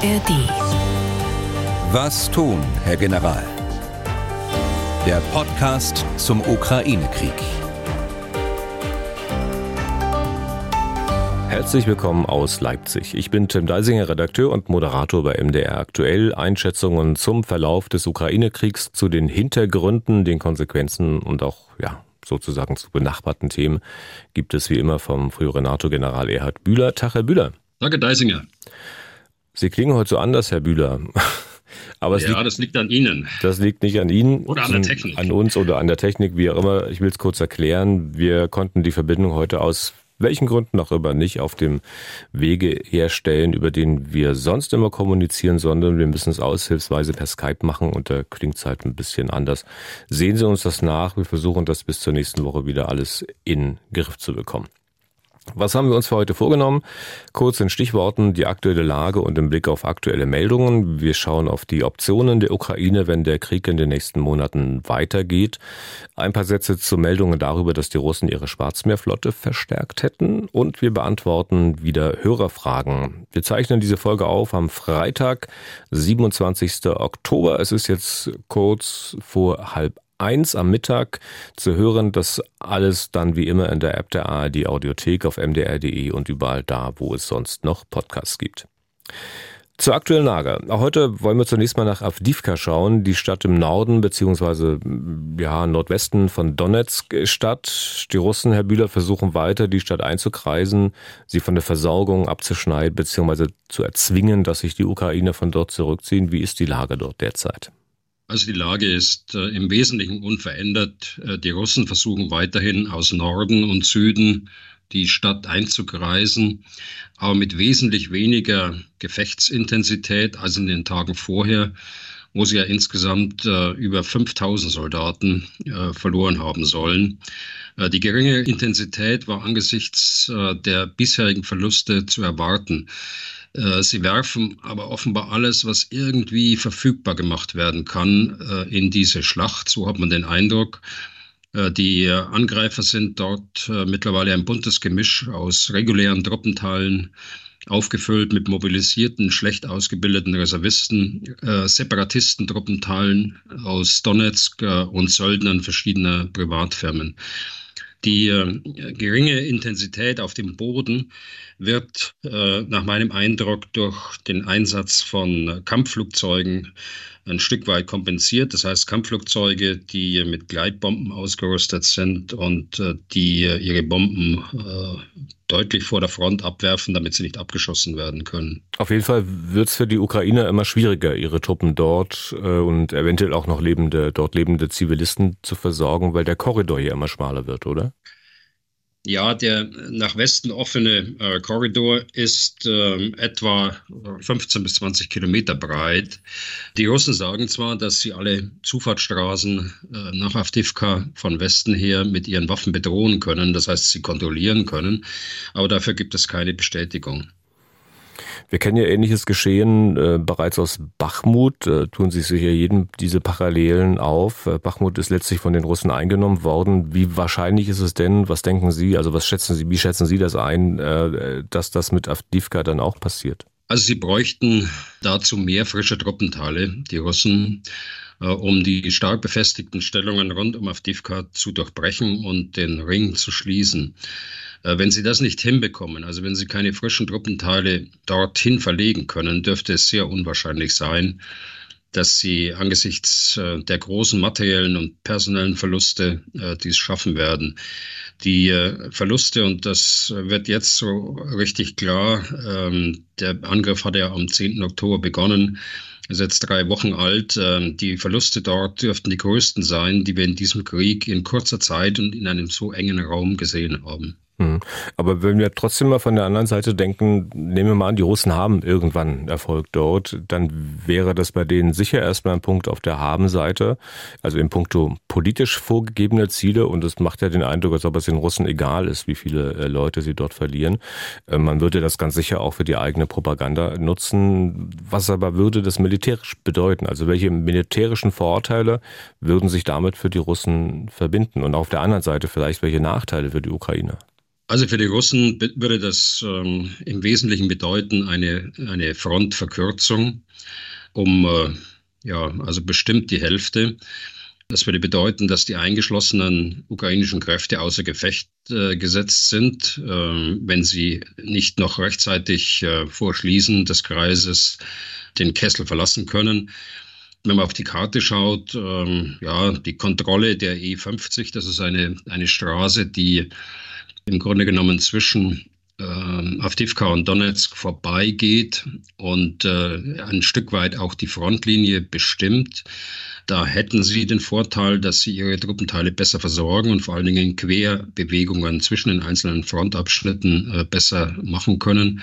ARD. Was tun, Herr General? Der Podcast zum Ukraine-Krieg. Herzlich willkommen aus Leipzig. Ich bin Tim Deisinger, Redakteur und Moderator bei MDR Aktuell. Einschätzungen zum Verlauf des Ukraine-Kriegs, zu den Hintergründen, den Konsequenzen und auch, ja, sozusagen zu benachbarten Themen gibt es wie immer vom früheren NATO-General Erhard Bühler. Tag, Herr Bühler. Danke, Deisinger. Sie klingen heute so anders, Herr Bühler. Aber ja, liegt, das liegt an Ihnen. Das liegt nicht an Ihnen. Oder an der Technik. An uns oder an der Technik, wie auch immer. Ich will es kurz erklären. Wir konnten die Verbindung heute aus welchen Gründen auch immer nicht auf dem Wege herstellen, über den wir sonst immer kommunizieren, sondern wir müssen es aushilfsweise per Skype machen und da klingt es halt ein bisschen anders. Sehen Sie uns das nach. Wir versuchen das bis zur nächsten Woche wieder alles in Griff zu bekommen. Was haben wir uns für heute vorgenommen? Kurz in Stichworten die aktuelle Lage und im Blick auf aktuelle Meldungen. Wir schauen auf die Optionen der Ukraine, wenn der Krieg in den nächsten Monaten weitergeht. Ein paar Sätze zu Meldungen darüber, dass die Russen ihre Schwarzmeerflotte verstärkt hätten. Und wir beantworten wieder Hörerfragen. Wir zeichnen diese Folge auf am Freitag, 27. Oktober. Es ist jetzt kurz vor halb eins am Mittag zu hören. Das alles dann wie immer in der App der ARD Audiothek auf mdr.de und überall da, wo es sonst noch Podcasts gibt. Zur aktuellen Lage. Heute wollen wir zunächst mal nach Avdivka schauen, die Stadt im Norden beziehungsweise ja Nordwesten von Donetsk Stadt. Die Russen, Herr Bühler, versuchen weiter, die Stadt einzukreisen, sie von der Versorgung abzuschneiden beziehungsweise zu erzwingen, dass sich die Ukrainer von dort zurückziehen. Wie ist die Lage dort derzeit? Also die Lage ist äh, im Wesentlichen unverändert. Äh, die Russen versuchen weiterhin aus Norden und Süden die Stadt einzukreisen, aber mit wesentlich weniger Gefechtsintensität als in den Tagen vorher, wo sie ja insgesamt äh, über 5000 Soldaten äh, verloren haben sollen. Äh, die geringe Intensität war angesichts äh, der bisherigen Verluste zu erwarten. Äh, sie werfen aber offenbar alles, was irgendwie verfügbar gemacht werden kann, äh, in diese Schlacht. So hat man den Eindruck. Äh, die Angreifer sind dort mittlerweile ein buntes Gemisch aus regulären Truppenteilen, aufgefüllt mit mobilisierten, schlecht ausgebildeten Reservisten, Separatisten-Truppenteilen aus Donetsk und Söldnern verschiedener Privatfirmen. Die äh, geringe Intensität auf dem Boden wird äh, nach meinem Eindruck durch den Einsatz von Kampfflugzeugen ein Stück weit kompensiert. Das heißt, Kampfflugzeuge, die mit Gleitbomben ausgerüstet sind und äh, die ihre Bomben äh, deutlich vor der Front abwerfen, damit sie nicht abgeschossen werden können. Auf jeden Fall wird es für die Ukrainer immer schwieriger, ihre Truppen dort äh, und eventuell auch noch lebende, dort lebende Zivilisten zu versorgen, weil der Korridor hier immer schmaler wird, oder? Ja, der nach Westen offene äh, Korridor ist äh, etwa 15 bis 20 Kilometer breit. Die Russen sagen zwar, dass sie alle Zufahrtsstraßen äh, nach Avdivka von Westen her mit ihren Waffen bedrohen können, das heißt, sie kontrollieren können, aber dafür gibt es keine Bestätigung. Wir kennen ja ähnliches Geschehen äh, bereits aus Bachmut, äh, tun sich sicher jedem diese Parallelen auf. Äh, Bachmut ist letztlich von den Russen eingenommen worden. Wie wahrscheinlich ist es denn, was denken Sie, also was schätzen Sie, wie schätzen Sie das ein, äh, dass das mit Avdivka dann auch passiert? Also sie bräuchten dazu mehr frische Truppenteile, die Russen, äh, um die stark befestigten Stellungen rund um Avdivka zu durchbrechen und den Ring zu schließen. Äh, wenn Sie das nicht hinbekommen, also wenn Sie keine frischen Truppenteile dorthin verlegen können, dürfte es sehr unwahrscheinlich sein, dass Sie angesichts äh, der großen materiellen und personellen Verluste äh, dies schaffen werden. Die Verluste, und das wird jetzt so richtig klar, ähm, der Angriff hat ja am 10. Oktober begonnen, ist jetzt drei Wochen alt. Ähm, die Verluste dort dürften die größten sein, die wir in diesem Krieg in kurzer Zeit und in einem so engen Raum gesehen haben. Hm. Aber wenn wir trotzdem mal von der anderen Seite denken, nehmen wir mal an, die Russen haben irgendwann Erfolg dort, dann wäre das bei denen sicher erstmal ein Punkt auf der Habenseite, also im Punkto politisch vorgegebene Ziele und es macht ja den Eindruck, als ob es den Russen egal ist, wie viele äh, Leute sie dort verlieren. Äh, man würde das ganz sicher auch für die eigene Propaganda nutzen. Was aber würde das militärisch bedeuten? Also welche militärischen Vorteile würden sich damit für die Russen verbinden? Und auf der anderen Seite vielleicht welche Nachteile für die Ukraine? Also für die Russen würde das ähm, im Wesentlichen bedeuten eine, eine Frontverkürzung um äh, ja, also bestimmt die Hälfte. Das würde bedeuten, dass die eingeschlossenen ukrainischen Kräfte außer Gefecht äh, gesetzt sind, äh, wenn sie nicht noch rechtzeitig äh, vor Schließen des Kreises den Kessel verlassen können. Wenn man auf die Karte schaut, ähm, ja, die Kontrolle der E50, das ist eine, eine Straße, die im Grunde genommen zwischen äh, Avdivka und Donetsk vorbeigeht und äh, ein Stück weit auch die Frontlinie bestimmt. Da hätten sie den Vorteil, dass sie ihre Truppenteile besser versorgen und vor allen Dingen Querbewegungen zwischen den einzelnen Frontabschnitten äh, besser machen können.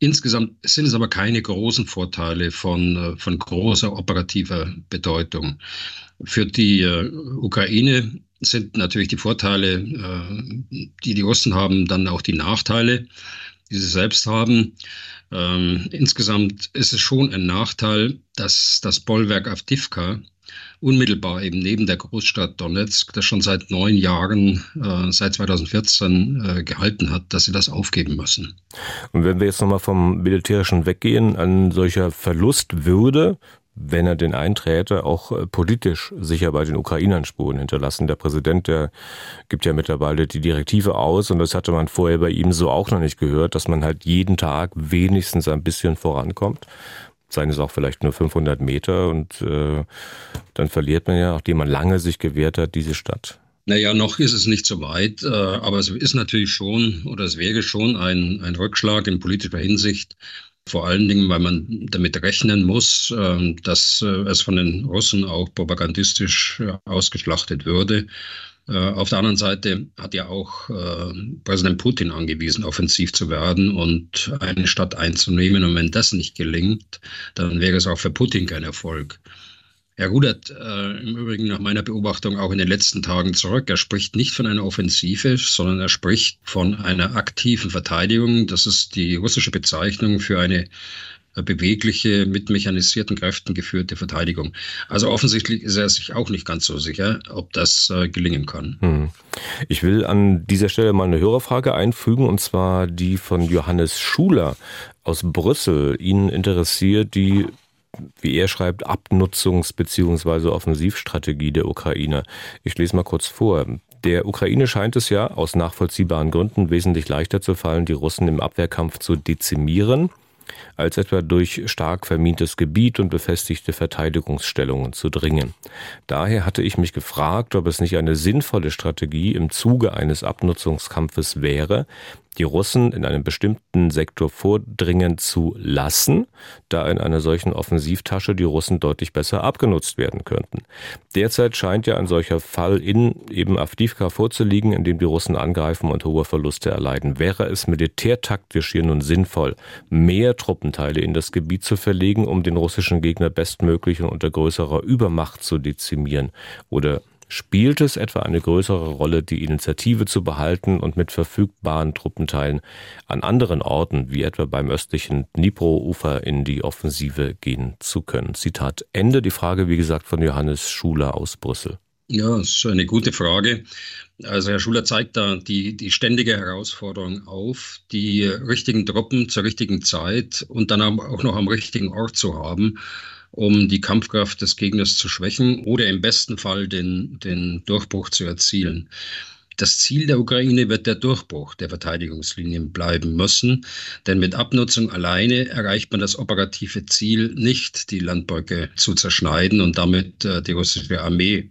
Insgesamt sind es aber keine großen Vorteile von, äh, von großer operativer Bedeutung. Für die äh, Ukraine sind natürlich die Vorteile, äh, die die Russen haben, dann auch die Nachteile, die sie selbst haben. Ähm, insgesamt ist es schon ein Nachteil, dass das Bollwerk Avdivka unmittelbar eben neben der Großstadt Donetsk, das schon seit neun Jahren, äh, seit 2014 äh, gehalten hat, dass sie das aufgeben müssen. Und wenn wir jetzt nochmal vom Militärischen weggehen, ein solcher Verlust würde wenn er den einträte, auch äh, politisch sicher bei den Ukrainern Spuren hinterlassen. Der Präsident, der gibt ja mittlerweile die Direktive aus und das hatte man vorher bei ihm so auch noch nicht gehört, dass man halt jeden Tag wenigstens ein bisschen vorankommt. Seien es auch vielleicht nur 500 Meter und äh, dann verliert man ja, nachdem man lange sich gewehrt hat, diese Stadt. Naja, noch ist es nicht so weit, äh, aber es ist natürlich schon oder es wäre schon ein, ein Rückschlag in politischer Hinsicht, vor allen Dingen, weil man damit rechnen muss, ähm, dass äh, es von den Russen auch propagandistisch äh, ausgeschlachtet würde. Äh, auf der anderen Seite hat ja auch Präsident Putin angewiesen, offensiv zu werden und eine Stadt einzunehmen. Und wenn das nicht gelingt, dann wäre es auch für Putin kein Erfolg. Er rudert äh, im Übrigen nach meiner Beobachtung auch in den letzten Tagen zurück. Er spricht nicht von einer Offensive, sondern er spricht von einer aktiven Verteidigung. Das ist die russische Bezeichnung für eine äh, bewegliche, mit mechanisierten Kräften geführte Verteidigung. Also offensichtlich ist er sich auch nicht ganz so sicher, ob das äh, gelingen kann. Hm. Ich will an dieser Stelle mal eine Hörerfrage einfügen, und zwar die von Johannes Schuler aus Brüssel. Ihn interessiert die wie er schreibt, Abnutzungs- bzw. Offensivstrategie der Ukraine. Ich lese mal kurz vor. Der Ukraine scheint es ja aus nachvollziehbaren Gründen wesentlich leichter zu fallen, die Russen im Abwehrkampf zu dezimieren als etwa durch stark vermintes Gebiet und befestigte Verteidigungsstellungen zu dringen. Daher hatte ich mich gefragt, ob es nicht eine sinnvolle Strategie im Zuge eines Abnutzungskampfes wäre, die Russen in einem bestimmten Sektor vordringen zu lassen, da in einer solchen Offensivtasche die Russen deutlich besser abgenutzt werden könnten. Derzeit scheint ja ein solcher Fall in eben Avdivka vorzuliegen, in dem die Russen angreifen und hohe Verluste erleiden. Wäre es militärtaktisch hier nun sinnvoll, mehr Truppenteile in das Gebiet zu verlegen, um den russischen Gegner bestmöglich und unter größerer Übermacht zu dezimieren? Oder Spielt es etwa eine größere Rolle, die Initiative zu behalten und mit verfügbaren Truppenteilen an anderen Orten, wie etwa beim östlichen Dnipro-Ufer, in die Offensive gehen zu können? Zitat Ende. Die Frage, wie gesagt, von Johannes Schuler aus Brüssel. Ja, das ist eine gute Frage. Also Herr Schuler zeigt da die, die ständige Herausforderung auf, die richtigen Truppen zur richtigen Zeit und dann auch noch am richtigen Ort zu haben um die Kampfkraft des Gegners zu schwächen oder im besten Fall den, den Durchbruch zu erzielen. Das Ziel der Ukraine wird der Durchbruch der Verteidigungslinien bleiben müssen, denn mit Abnutzung alleine erreicht man das operative Ziel nicht, die Landbrücke zu zerschneiden und damit äh, die russische Armee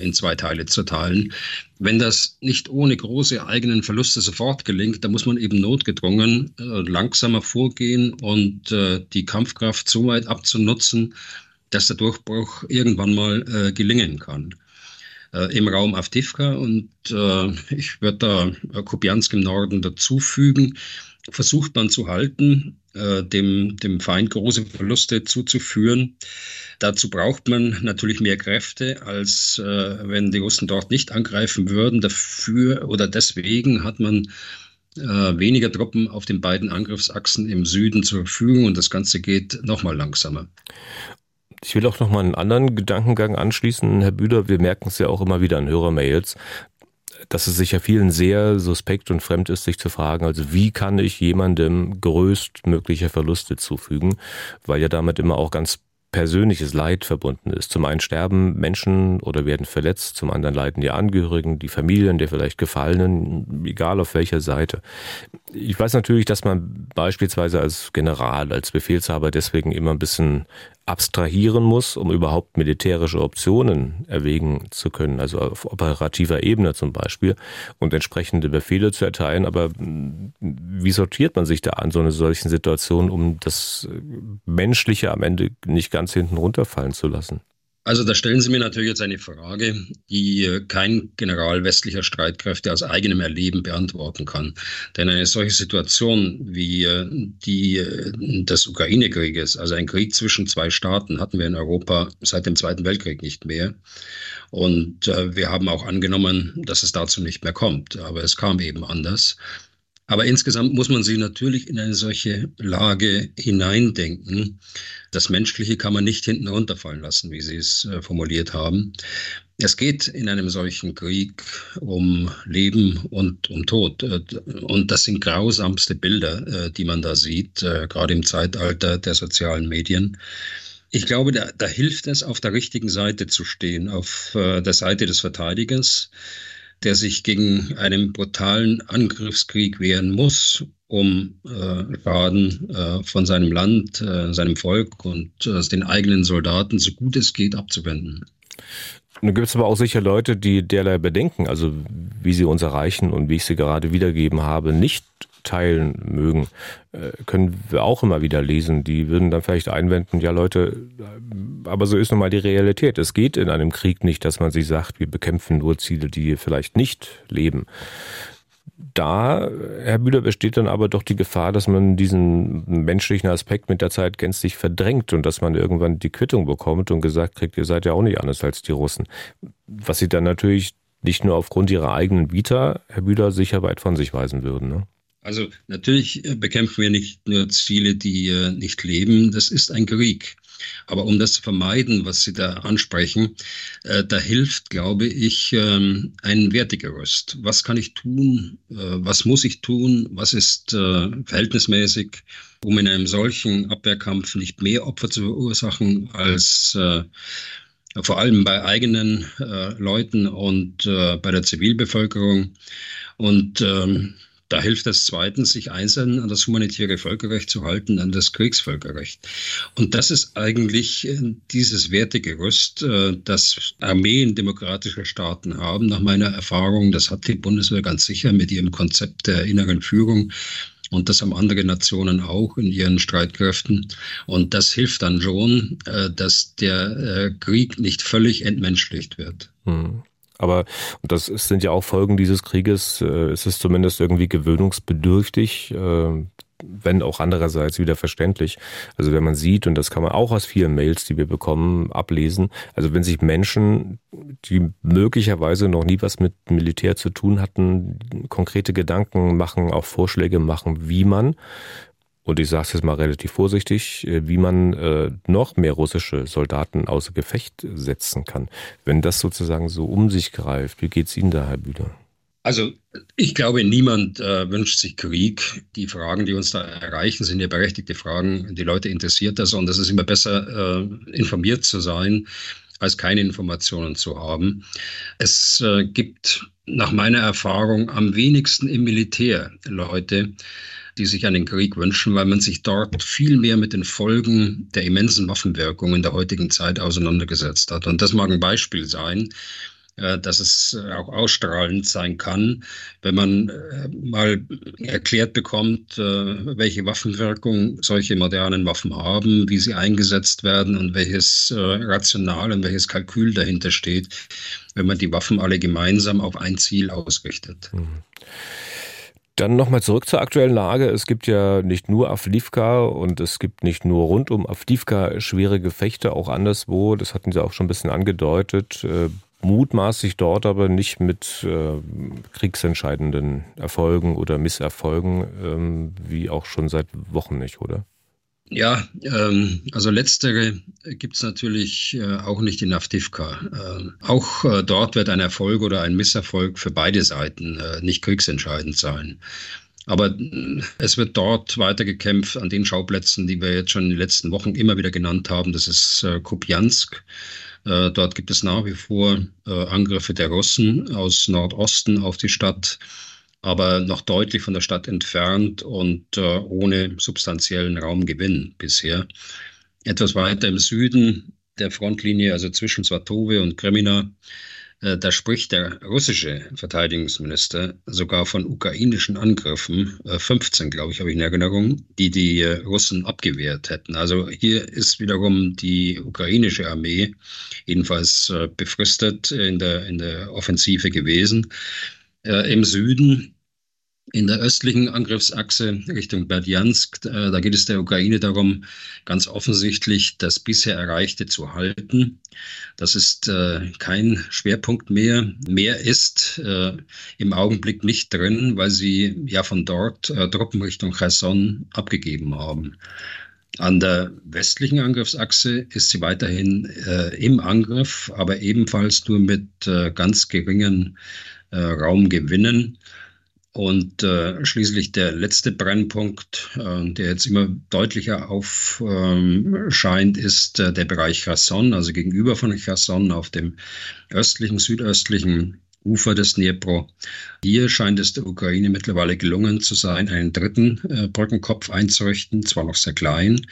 in zwei Teile zu teilen. Wenn das nicht ohne große eigenen Verluste sofort gelingt, dann muss man eben notgedrungen äh, langsamer vorgehen und äh, die Kampfkraft so weit abzunutzen, dass der Durchbruch irgendwann mal äh, gelingen kann. Äh, Im Raum Avdivka und äh, ich würde da Kupiansk im Norden dazufügen, versucht man zu halten, dem, dem Feind große Verluste zuzuführen. Dazu braucht man natürlich mehr Kräfte, als äh, wenn die Russen dort nicht angreifen würden. Dafür oder deswegen hat man äh, weniger Truppen auf den beiden Angriffsachsen im Süden zur Verfügung und das Ganze geht nochmal langsamer. Ich will auch noch mal einen anderen Gedankengang anschließen, Herr Büder. Wir merken es ja auch immer wieder an Hörermails, dass es sicher vielen sehr suspekt und fremd ist, sich zu fragen, also wie kann ich jemandem größtmögliche Verluste zufügen, weil ja damit immer auch ganz persönliches Leid verbunden ist. Zum einen sterben Menschen oder werden verletzt, zum anderen leiden die Angehörigen, die Familien der vielleicht Gefallenen, egal auf welcher Seite. Ich weiß natürlich, dass man beispielsweise als General, als Befehlshaber deswegen immer ein bisschen abstrahieren muss, um überhaupt militärische Optionen erwägen zu können, also auf operativer Ebene zum Beispiel, und entsprechende Befehle zu erteilen. Aber wie sortiert man sich da an so einer solchen Situation, um das Menschliche am Ende nicht ganz hinten runterfallen zu lassen? Also da stellen Sie mir natürlich jetzt eine Frage, die äh, kein General westlicher Streitkräfte aus eigenem Erleben beantworten kann. Denn eine solche Situation wie äh, die äh, des Ukraine-Krieges, also ein Krieg zwischen zwei Staaten, hatten wir in Europa seit dem Zweiten Weltkrieg nicht mehr. Und wir haben auch angenommen, dass es dazu nicht mehr kommt. Aber es kam eben anders. Aber insgesamt muss man sich natürlich in eine solche Lage hineindenken. Das Menschliche kann man nicht hinten runterfallen lassen, wie Sie es äh, formuliert haben. Es geht in einem solchen Krieg um Leben und um Tod. Äh, und das sind grausamste Bilder, äh, die man da sieht, gerade im Zeitalter der sozialen Medien. Ich glaube, da, da hilft es, auf der richtigen Seite zu stehen, auf der Seite des Verteidigers der sich gegen einen brutalen Angriffskrieg wehren muss, um äh, Schaden äh, von seinem Land, äh, seinem Volk und äh, den eigenen Soldaten so gut es geht abzuwenden. Nun gibt es aber auch sicher Leute, die derlei Bedenken, also wie sie uns erreichen und wie ich sie gerade wiedergeben habe, nicht teilen mögen, äh, können wir auch immer wieder lesen. Die würden dann vielleicht einwenden, ja Leute, aber so ist nun mal die Realität. Es geht in einem Krieg nicht, dass man sich sagt, wir bekämpfen nur Ziele, die vielleicht nicht leben. Da, Herr Bühler, besteht dann aber doch die Gefahr, dass man diesen menschlichen Aspekt mit der Zeit gänzlich verdrängt und dass man irgendwann die Quittung bekommt und gesagt kriegt, ihr seid ja auch nicht anders als die Russen. Was sie dann natürlich nicht nur aufgrund ihrer eigenen Vita, Herr Bühler, sicher weit von sich weisen würden. Ne? Also natürlich äh, bekämpfen wir nicht nur Ziele, die äh, nicht leben. Das ist ein Krieg. Aber um das zu vermeiden, was Sie da ansprechen, äh, da hilft, glaube ich, ähm, ein Wertegerüst. Was kann ich tun? Äh, was muss ich tun? Was ist äh, verhältnismäßig, um in einem solchen Abwehrkampf nicht mehr Opfer zu verursachen als äh, vor allem bei eigenen Leuten und bei der Zivilbevölkerung. Und ähm, da hilft es zweitens, sich einzeln an das humanitäre Völkerrecht zu halten, an das Kriegsvölkerrecht. Und das ist eigentlich äh, dieses Wertegerüst, äh, das Armeen demokratischer Staaten haben. Nach meiner Erfahrung, das hat die Bundeswehr ganz sicher mit ihrem Konzept der inneren Führung. Und das haben andere Nationen auch in ihren Streitkräften. Und das hilft dann schon, äh, dass der Krieg nicht völlig entmenschlicht wird. Hm. Aber das sind ja auch Folgen dieses Krieges. Äh, es ist zumindest irgendwie gewöhnungsbedürftig, äh, wenn auch andererseits wieder verständlich. Also wenn man sieht, und das kann man auch aus vielen Mails, die wir bekommen, ablesen, also wenn sich Menschen, die möglicherweise noch nie was mit Militär zu tun hatten, konkrete Gedanken machen, auch Vorschläge machen, wie man und ich sage es jetzt mal relativ vorsichtig, äh, wie man äh, noch mehr russische Soldaten außer Gefecht setzen kann. Wenn das sozusagen so um sich greift, wie geht es Ihnen da, Herr Bühler? Also ich glaube, niemand äh, wünscht sich Krieg. Die Fragen, die uns da erreichen, sind ja berechtigte Fragen. Die Leute interessiert das und es ist immer besser, äh, informiert zu sein, als keine Informationen zu haben. Es äh, gibt nach meiner Erfahrung am wenigsten im Militär Leute, die sich einen Krieg wünschen, weil man sich dort viel mehr mit den Folgen der immensen Waffenwirkung in der heutigen Zeit auseinandergesetzt hat. Und das mag ein Beispiel sein, äh, dass es äh, auch ausstrahlend sein kann, wenn man äh, mal erklärt bekommt, welche Waffenwirkung solche modernen Waffen haben, wie sie eingesetzt werden und welches Rational und welches Kalkül dahinter steht, wenn man die Waffen alle gemeinsam auf ein Ziel ausrichtet. Mhm. Dann nochmal zurück zur aktuellen Lage. Es gibt ja nicht nur Avdivka und es gibt nicht nur rund um Avdivka schwere Gefechte, auch anderswo. Das hatten Sie auch schon ein bisschen angedeutet. Äh, mutmaßlich dort aber nicht mit äh, kriegsentscheidenden Erfolgen oder Misserfolgen, ähm, wie auch schon seit Wochen nicht, oder? Ja, ähm, also letztere gibt es natürlich äh, auch nicht in Avdivka. Ähm, auch äh, dort wird ein Erfolg oder ein Misserfolg für beide Seiten äh, nicht kriegsentscheidend sein. Aber äh, es wird dort weitergekämpft an den Schauplätzen, die wir jetzt schon in den letzten Wochen immer wieder genannt haben. Das ist äh, Kupiansk. Äh, dort gibt es nach wie vor Angriffe der Russen aus Nordosten auf die Stadt aber noch deutlich von der Stadt entfernt und äh, ohne substanziellen Raumgewinn bisher. Etwas weiter im Süden der Frontlinie, also zwischen Svatove und Kremina, äh, da spricht der russische Verteidigungsminister sogar von ukrainischen Angriffen, äh, 15 glaube ich, habe ich in Erinnerung, die die äh, Russen abgewehrt hätten. Also hier ist wiederum die ukrainische Armee jedenfalls äh, befristet in der, in der Offensive gewesen. Äh, Im Süden, in der östlichen Angriffsachse Richtung Berdjansk, äh, da geht es der Ukraine darum, ganz offensichtlich das bisher Erreichte zu halten. Das ist äh, kein Schwerpunkt mehr. Mehr ist äh, im Augenblick nicht drin, weil sie ja von dort äh, Truppen Richtung Cherson abgegeben haben. An der westlichen Angriffsachse ist sie weiterhin äh, im Angriff, aber ebenfalls nur mit äh, ganz geringen Raum gewinnen. Und äh, schließlich der letzte Brennpunkt, äh, der jetzt immer deutlicher aufscheint, ähm, ist äh, der Bereich Cherson, also gegenüber von Cherson auf dem östlichen, südöstlichen Ufer des Dnipro. Hier scheint es der Ukraine mittlerweile gelungen zu sein, einen dritten äh, Brückenkopf einzurichten, zwar noch sehr klein,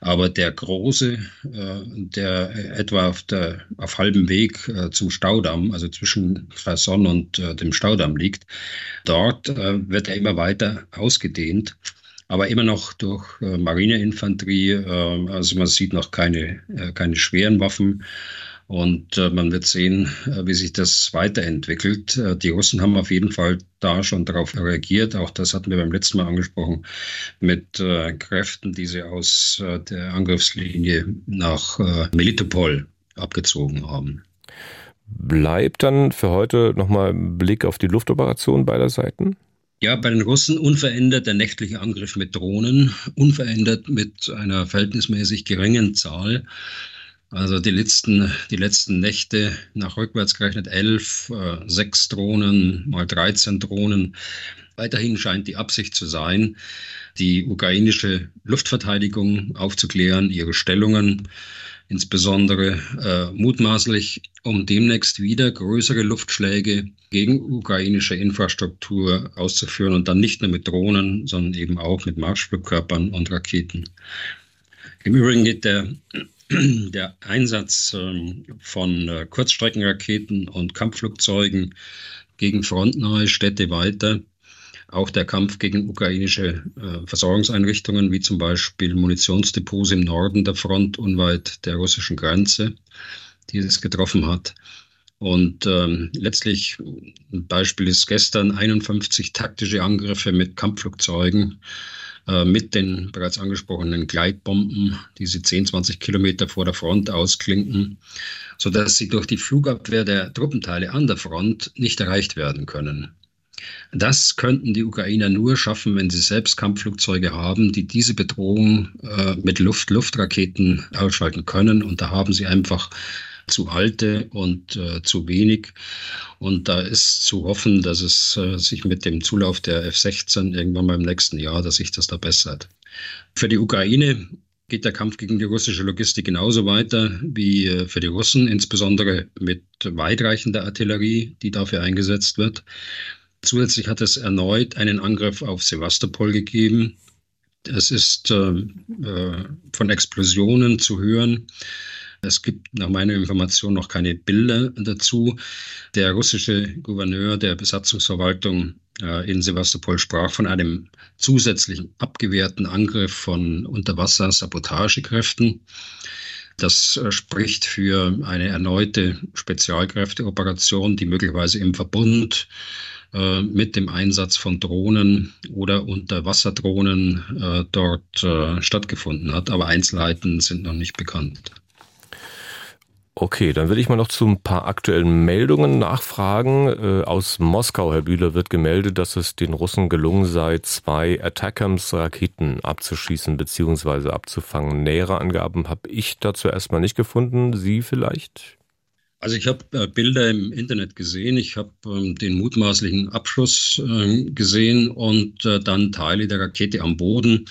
aber der große, äh, der etwa auf, der, auf halbem Weg äh, zum Staudamm, also zwischen Kherson und äh, dem Staudamm liegt, dort äh, wird er immer weiter ausgedehnt aber immer noch durch äh, Marineinfanterie. Äh, also man sieht noch keine, äh, keine schweren Waffen. Und äh, man wird sehen, äh, wie sich das weiterentwickelt. Äh, die Russen haben auf jeden Fall da schon darauf reagiert. Auch das hatten wir beim letzten Mal angesprochen, mit äh, Kräften, die sie aus äh, der Angriffslinie nach äh, Melitopol abgezogen haben. Bleibt dann für heute nochmal Blick auf die Luftoperation beider Seiten? Ja, bei den Russen unverändert der nächtliche Angriff mit Drohnen, unverändert mit einer verhältnismäßig geringen Zahl. Also die letzten, die letzten Nächte nach rückwärts gerechnet elf, äh, sechs Drohnen, mal 13 Drohnen. Weiterhin scheint die Absicht zu sein, die ukrainische Luftverteidigung aufzuklären, ihre Stellungen, insbesondere äh, mutmaßlich, um demnächst wieder größere Luftschläge gegen ukrainische Infrastruktur auszuführen und dann nicht nur mit Drohnen, sondern eben auch mit Marschflugkörpern und Raketen. Im Übrigen geht der der Einsatz ähm, von äh, Kurzstreckenraketen und Kampfflugzeugen gegen frontnahe Städte weiter. Auch der Kampf gegen ukrainische äh, Versorgungseinrichtungen, wie zum Beispiel Munitionsdepots im Norden der Front, unweit der russischen Grenze, die es getroffen hat. Und ähm, letztlich, ein Beispiel ist gestern 51 taktische Angriffe mit Kampfflugzeugen äh, mit den bereits angesprochenen Gleitbomben, die sie 10, 20 Kilometer vor der Front ausklinken, sodass sie durch die Flugabwehr der Truppenteile an der Front nicht erreicht werden können. Das könnten die Ukrainer nur schaffen, wenn sie selbst Kampfflugzeuge haben, die diese Bedrohung äh, mit Luft-Luftraketen ausschalten können. Und da haben sie einfach zu alte und äh, zu wenig. Und da ist zu hoffen, dass es äh, sich mit dem Zulauf der F-16 irgendwann mal im nächsten Jahr, dass sich das da bessert. Für die Ukraine geht der Kampf gegen die russische Logistik genauso weiter wie äh, für die Russen, insbesondere mit weitreichender Artillerie, die dafür eingesetzt wird. Zusätzlich hat es erneut einen Angriff auf Sevastopol gegeben. Es ist äh, äh, von Explosionen zu hören. Es gibt nach meiner Information noch keine Bilder dazu. Der russische Gouverneur der Besatzungsverwaltung äh, in Sevastopol sprach von einem zusätzlichen abgewehrten Angriff von Unterwasser-Sabotagekräften. Das äh, spricht für eine erneute Spezialkräfteoperation, die möglicherweise im Verbund äh, mit dem Einsatz von Drohnen oder Unterwasserdrohnen dort stattgefunden hat. Aber Einzelheiten sind noch nicht bekannt. Okay, dann will ich mal noch zu ein paar aktuellen Meldungen nachfragen. Äh, aus Moskau, Herr Bühler, wird gemeldet, dass es den Russen gelungen sei, zwei Attackams-Raketen abzuschießen bzw. abzufangen. Nähere Angaben habe ich dazu erstmal nicht gefunden. Sie vielleicht? Also ich habe äh, Bilder im Internet gesehen, ich habe ähm, den mutmaßlichen Abschuss äh, gesehen und äh, dann Teile der Rakete am Boden,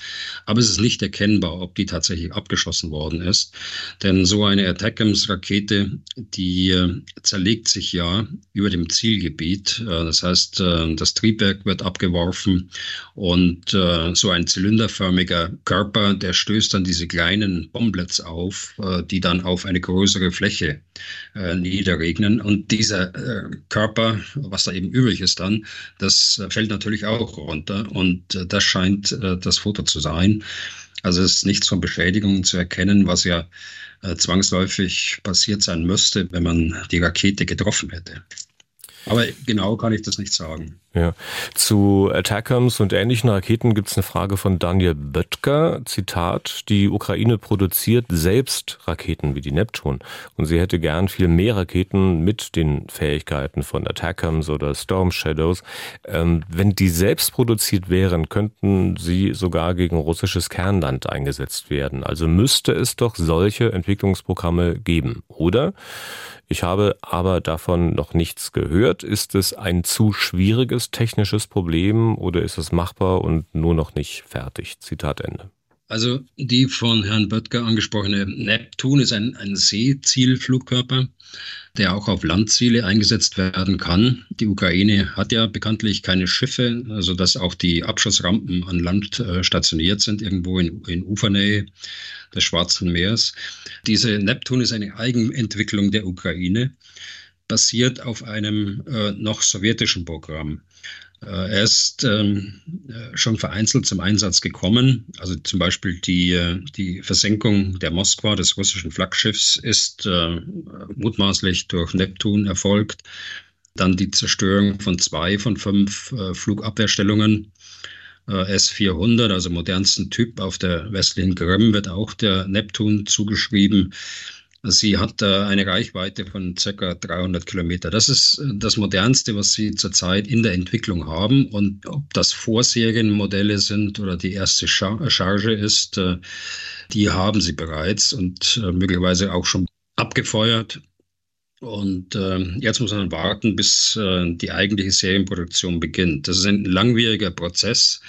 aber es ist nicht erkennbar, ob die tatsächlich abgeschossen worden ist. Denn so eine Attackams-Rakete, die äh, zerlegt sich ja über dem Zielgebiet. Äh, das heißt, äh, das Triebwerk wird abgeworfen und so ein zylinderförmiger Körper, der stößt dann diese kleinen Bomblets auf, die dann auf eine größere Fläche niederregnen. Und dieser äh, Körper, was da eben übrig ist dann, das fällt natürlich auch runter. Und äh, das scheint äh, das Foto zu sein. Also es ist nichts von Beschädigungen zu erkennen, was ja äh, zwangsläufig passiert sein müsste, wenn man die Rakete getroffen hätte. Aber genau kann ich das nicht sagen. Ja. Zu Attackams und ähnlichen Raketen gibt es eine Frage von Daniel Böttger. Zitat, die Ukraine produziert selbst Raketen wie die Neptun und sie hätte gern viel mehr Raketen mit den Fähigkeiten von Attackams oder Storm Shadows. Ähm, wenn die selbst produziert wären, könnten sie sogar gegen russisches Kernland eingesetzt werden. Also müsste es doch solche Entwicklungsprogramme geben, oder? Ich habe aber davon noch nichts gehört. Ist es ein zu schwieriges technisches Problem oder ist es machbar und nur noch nicht fertig? Zitat Ende. Also die von Herrn Böttger angesprochene Neptun ist ein, ein Seezielflugkörper, der auch auf Landziele eingesetzt werden kann. Die Ukraine hat ja bekanntlich keine Schiffe, also dass auch die Abschussrampen an Land äh, stationiert sind, irgendwo in, in Ufernähe des Schwarzen Meeres. Diese Neptun ist eine Eigenentwicklung der Ukraine, basiert auf einem äh, noch sowjetischen Programm. Äh, er ist ähm, äh, schon vereinzelt zum Einsatz gekommen. Also zum Beispiel die, äh, die Versenkung der Moskwa, des russischen Flaggschiffs, ist äh, mutmaßlich durch Neptun erfolgt. Dann die Zerstörung von zwei von fünf äh, Flugabwehrstellungen äh, S-400, also modernsten Typ auf der westlichen Krim, wird auch der Neptun zugeschrieben. Sie hat eine Reichweite von circa 300 Kilometer. Das ist äh, das modernste, was Sie zurzeit in der Entwicklung haben. Und ob das Vorserienmodelle sind oder die erste Charge ist, äh, die haben Sie bereits und möglicherweise auch schon abgefeuert. Und äh, jetzt muss man warten, bis äh, die eigentliche Serienproduktion beginnt. Das ist ein langwieriger Prozess,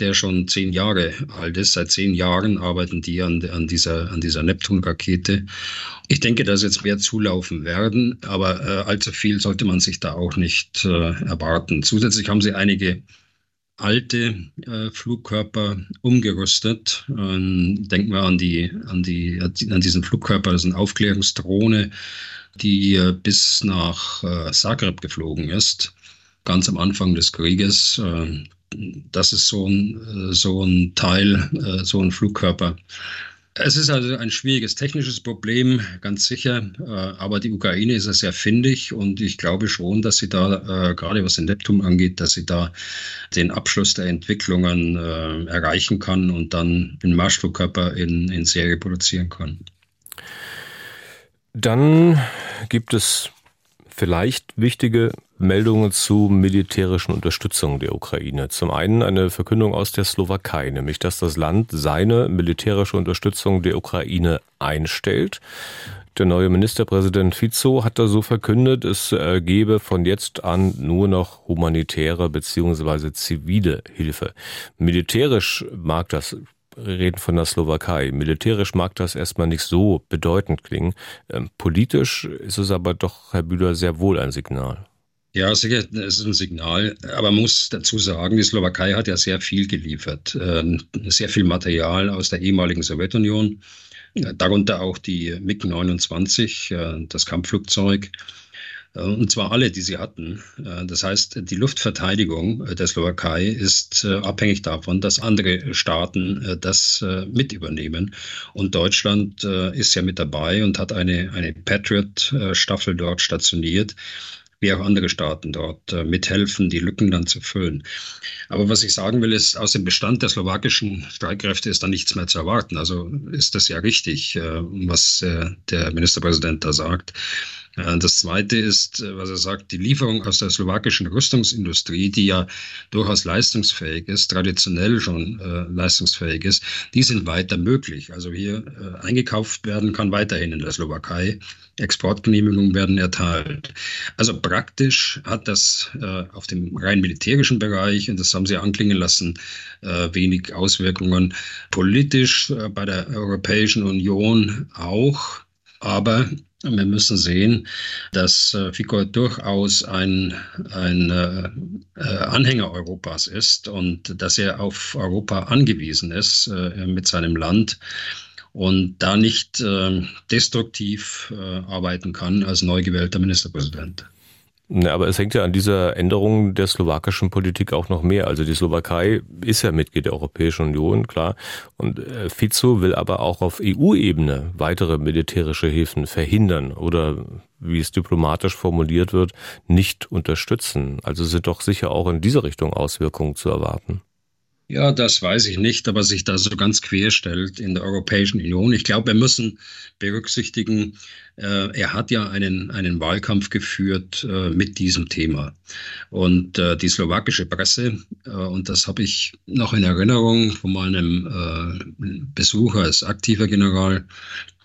der schon zehn Jahre alt ist. Seit zehn Jahren arbeiten die an, an dieser, an dieser Neptun-Rakete. Ich denke, dass jetzt mehr zulaufen werden, aber äh, allzu viel sollte man sich da auch nicht äh, erwarten. Zusätzlich haben sie einige alte äh, Flugkörper umgerüstet. Ähm, denken wir an, die, an, die, an diesen Flugkörper, das ist eine Aufklärungsdrohne die äh, bis nach äh, Zagreb geflogen ist, ganz am Anfang des Krieges. Äh, das ist so ein, so ein Teil, so ein Flugkörper. Es ist also ein schwieriges technisches Problem, ganz sicher. Aber die Ukraine ist ja sehr findig und ich glaube schon, dass sie da, gerade was den Neptun angeht, dass sie da den Abschluss der Entwicklungen erreichen kann und dann den Marschflugkörper in, in Serie produzieren kann. Dann gibt es vielleicht wichtige Meldungen zu militärischen Unterstützung der Ukraine. Zum einen eine Verkündung aus der Slowakei, nämlich dass das Land seine militärische Unterstützung der Ukraine einstellt. Der neue Ministerpräsident Fico hat da so verkündet, es gebe von jetzt an nur noch humanitäre bzw. zivile Hilfe. Militärisch mag das reden von der Slowakei. Militärisch mag das erstmal nicht so bedeutend klingen. Ähm, politisch ist es aber doch, Herr Bühler, sehr wohl ein Signal. Ja, sicher, es ist ein Signal. Aber man muss dazu sagen, die Slowakei hat ja sehr viel geliefert. Ähm, sehr viel Material aus der ehemaligen Sowjetunion. Darunter auch die MiG-29, äh, das Kampfflugzeug. Äh, und zwar alle, die sie hatten. Äh, das heißt, die Luftverteidigung der Slowakei ist äh, abhängig davon, dass andere Staaten das mit übernehmen. Und Deutschland ist ja mit dabei und hat eine, eine Patriot-Staffel dort stationiert. Wie auch andere Staaten dort äh, mithelfen, die Lücken dann zu füllen. Aber was ich sagen will, ist, aus dem Bestand der slowakischen Streitkräfte ist da nichts mehr zu erwarten. Also ist das ja richtig, äh, was äh, der Ministerpräsident da sagt. Äh, das Zweite ist, äh, was er sagt, die Lieferung aus der slowakischen Rüstungsindustrie, die ja durchaus leistungsfähig ist, traditionell schon äh, leistungsfähig ist, die sind weiter möglich. Also hier äh, eingekauft werden kann weiterhin in der Slowakei. Exportgenehmigungen werden erteilt. Also praktisch hat das äh, auf dem rein militärischen Bereich, und das haben Sie anklingen lassen, äh, wenig Auswirkungen. Politisch bei der Europäischen Union auch. Aber wir müssen sehen, dass äh, Fico durchaus ein, ein äh, äh, Anhänger Europas ist und dass er auf Europa angewiesen ist mit seinem Land und da nicht äh, destruktiv arbeiten kann als neu gewählter Ministerpräsident. Ja, aber es hängt ja an dieser Änderung der slowakischen Politik auch noch mehr. Also die Slowakei ist ja Mitglied der Europäischen Union, klar. Und äh, Fico will aber auch auf EU-Ebene weitere militärische Hilfen verhindern oder, wie es diplomatisch formuliert wird, nicht unterstützen. Also sind doch sicher auch in diese Richtung Auswirkungen zu erwarten. Ja, das weiß ich nicht, aber sich da so ganz quer stellt in der Europäischen Union. Ich glaube, wir müssen berücksichtigen, er hat ja einen, einen Wahlkampf geführt äh, mit diesem Thema. Und äh, die slowakische Presse, äh, und das habe ich noch in Erinnerung von meinem äh, Besuch als aktiver General,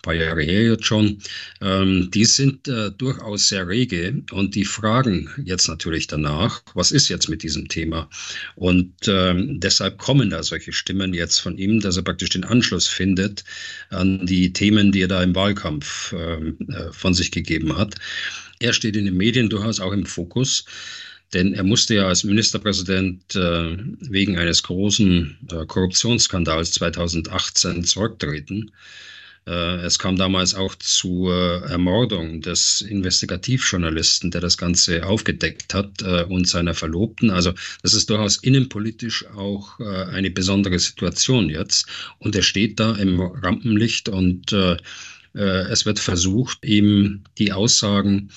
paar Jahre her jetzt schon, ähm, die sind äh, durchaus sehr rege und die fragen jetzt natürlich danach, was ist jetzt mit diesem Thema? Und ähm, deshalb kommen da solche Stimmen jetzt von ihm, dass er praktisch den Anschluss findet an die Themen, die er da im Wahlkampf ähm, äh, von sich gegeben hat. Er steht in den Medien durchaus auch im Fokus. Denn er musste ja als Ministerpräsident äh, wegen eines großen äh, Korruptionsskandals 2018 zurücktreten. Äh, es kam damals auch zur Ermordung des Investigativjournalisten, der das Ganze aufgedeckt hat äh, und seiner Verlobten. Also das ist durchaus innenpolitisch auch äh, eine besondere Situation jetzt. Und er steht da im Rampenlicht und es wird versucht, ihm die Aussagen,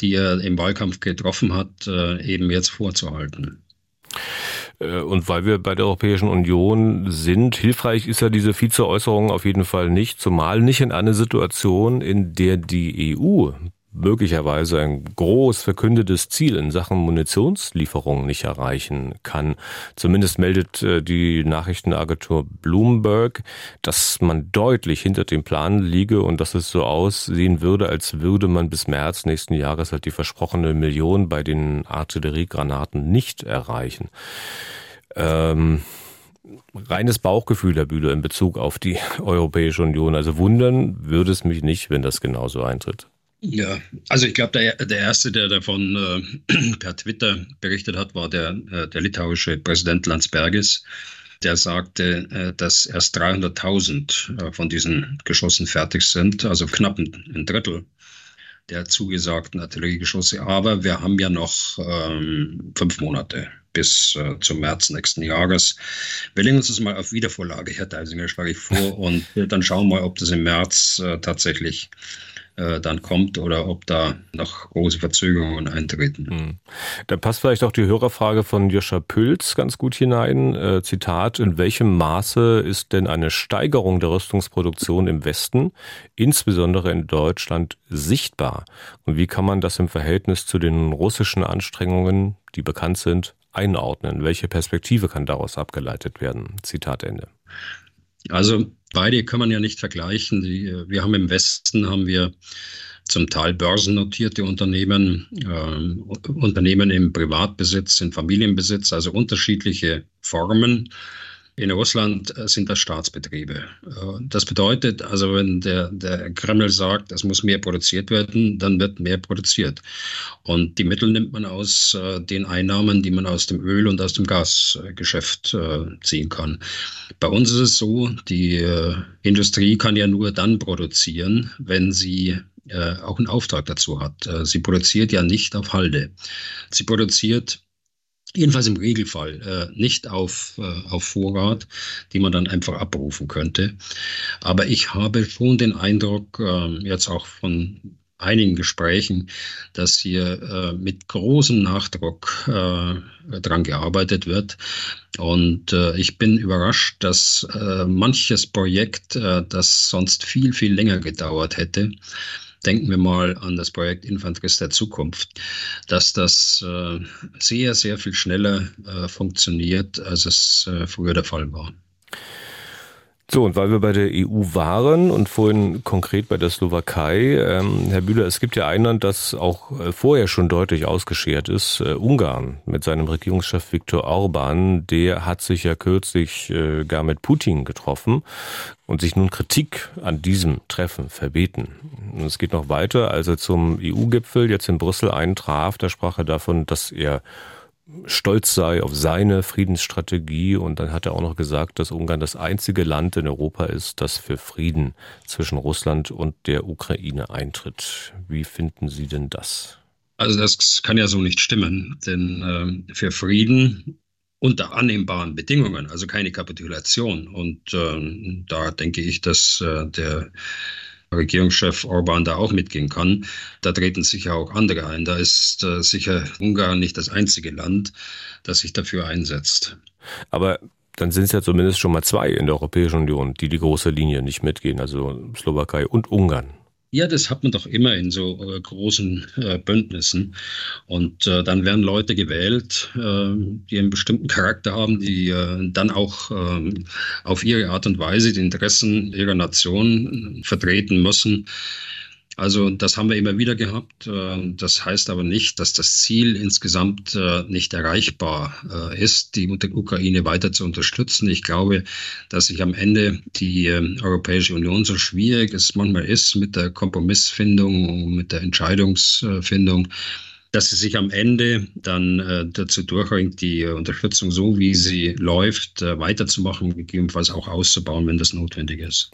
die er im Wahlkampf getroffen hat, eben jetzt vorzuhalten. Äh, und weil wir bei der Europäischen Union sind, hilfreich ist ja diese Vizeäußerung auf jeden Fall nicht, zumal nicht in einer Situation, in der die EU möglicherweise ein groß verkündetes Ziel in Sachen Munitionslieferungen nicht erreichen kann. Zumindest meldet äh, die Nachrichtenagentur Bloomberg, dass man deutlich hinter dem Plan liege und dass es so aussehen würde, als würde man bis März nächsten Jahres halt die versprochene Million bei den Artilleriegranaten nicht erreichen. Ähm, reines Bauchgefühl, Herr Bühler, in Bezug auf die Europäische Union. Also wundern würde es mich nicht, wenn das genauso eintritt. Ja, also ich glaube, der, der Erste, der davon äh, per Twitter berichtet hat, war der, äh, der litauische Präsident Landsbergis. Der sagte, äh, dass erst 300.000 äh, von diesen Geschossen fertig sind, also knapp ein, ein Drittel der zugesagten Artilleriegeschosse. Aber wir haben ja noch ähm, fünf Monate bis äh, zum März nächsten Jahres. Wir legen uns das mal auf Wiedervorlage, Herr Deisinger, schlage ich vor, und dann schauen wir mal, ob das im März äh, tatsächlich äh, dann kommt oder ob da noch große Verzögerungen eintreten. Hm. Da passt vielleicht auch die Hörerfrage von Joscha Pülz ganz gut hinein. Äh, Zitat, in welchem Maße ist denn eine Steigerung der Rüstungsproduktion im Westen, insbesondere in Deutschland, sichtbar? Und wie kann man das im Verhältnis zu den russischen Anstrengungen, die bekannt sind, einordnen? Welche Perspektive kann daraus abgeleitet werden? Zitat Ende. Also beide kann man ja nicht vergleichen. Die, wir haben im Westen haben wir zum Teil börsennotierte Unternehmen, äh, Unternehmen im Privatbesitz, in Familienbesitz, also unterschiedliche Formen. In Russland äh, sind das Staatsbetriebe. Äh, das bedeutet, also wenn der, der Kreml sagt, es muss mehr produziert werden, dann wird mehr produziert. Und die Mittel nimmt man aus äh, den Einnahmen, die man aus dem Öl- und aus dem Gasgeschäft ziehen kann. Bei uns ist es so, die Industrie kann ja nur dann produzieren, wenn sie auch einen Auftrag dazu hat. sie produziert ja nicht auf Halde. Sie produziert Jedenfalls im Regelfall äh, nicht auf, äh, auf Vorrat, die man dann einfach abrufen könnte. Aber ich habe schon den Eindruck, äh, jetzt auch von einigen Gesprächen, dass hier äh, mit großem Nachdruck äh, dran gearbeitet wird. Und äh, ich bin überrascht, dass manches Projekt, das sonst viel, viel länger gedauert hätte, denken wir mal an das Projekt Infanterist der Zukunft, dass das äh, sehr, sehr viel schneller äh, funktioniert, als es äh, früher der Fall war. So, und weil wir bei der EU waren und vorhin konkret bei der Slowakei, ähm, Herr Bühler, es gibt ja ein Land, das auch äh, vorher schon deutlich ausgeschert ist, äh, Ungarn mit seinem Regierungschef Viktor Orban. Der hat sich ja kürzlich äh, gar mit Putin getroffen und sich nun Kritik an diesem Treffen verbeten. Und es geht noch weiter, als er zum EU-Gipfel jetzt in Brüssel eintraf, da sprach er davon, dass er stolz sei auf seine Friedensstrategie. Und dann hat er auch noch gesagt, dass Ungarn das einzige Land in Europa ist, das für Frieden zwischen Russland und der Ukraine eintritt. Wie finden Sie denn das? Also das kann ja so nicht stimmen, denn äh, für Frieden unter annehmbaren Bedingungen, also keine Kapitulation. Und äh, da denke ich, dass äh, der Regierungschef Orban da auch mitgehen kann. Da treten sicher auch andere ein. Da ist äh, sicher Ungarn nicht das einzige Land, das sich dafür einsetzt. Aber dann sind es ja zumindest schon mal zwei in der Europäischen Union, die die große Linie nicht mitgehen, also Slowakei und Ungarn. Ja, das hat man doch immer in so äh, großen äh, Bündnissen. Und äh, dann werden Leute gewählt, äh, die einen bestimmten Charakter haben, die äh, dann auch ähm, auf ihre Art und Weise die Interessen ihrer Nation vertreten müssen. Also das haben wir immer wieder gehabt. Äh, das heißt aber nicht, dass das Ziel insgesamt äh, nicht erreichbar äh, ist, die Ukraine weiter zu unterstützen. Ich glaube, dass sich am Ende die Europäische Union so schwierig es manchmal ist mit der Kompromissfindung, mit der Entscheidungsfindung, dass sie sich am Ende dann dazu durchringt, die Unterstützung so, wie sie läuft, weiterzumachen, gegebenenfalls auch auszubauen, wenn das notwendig ist.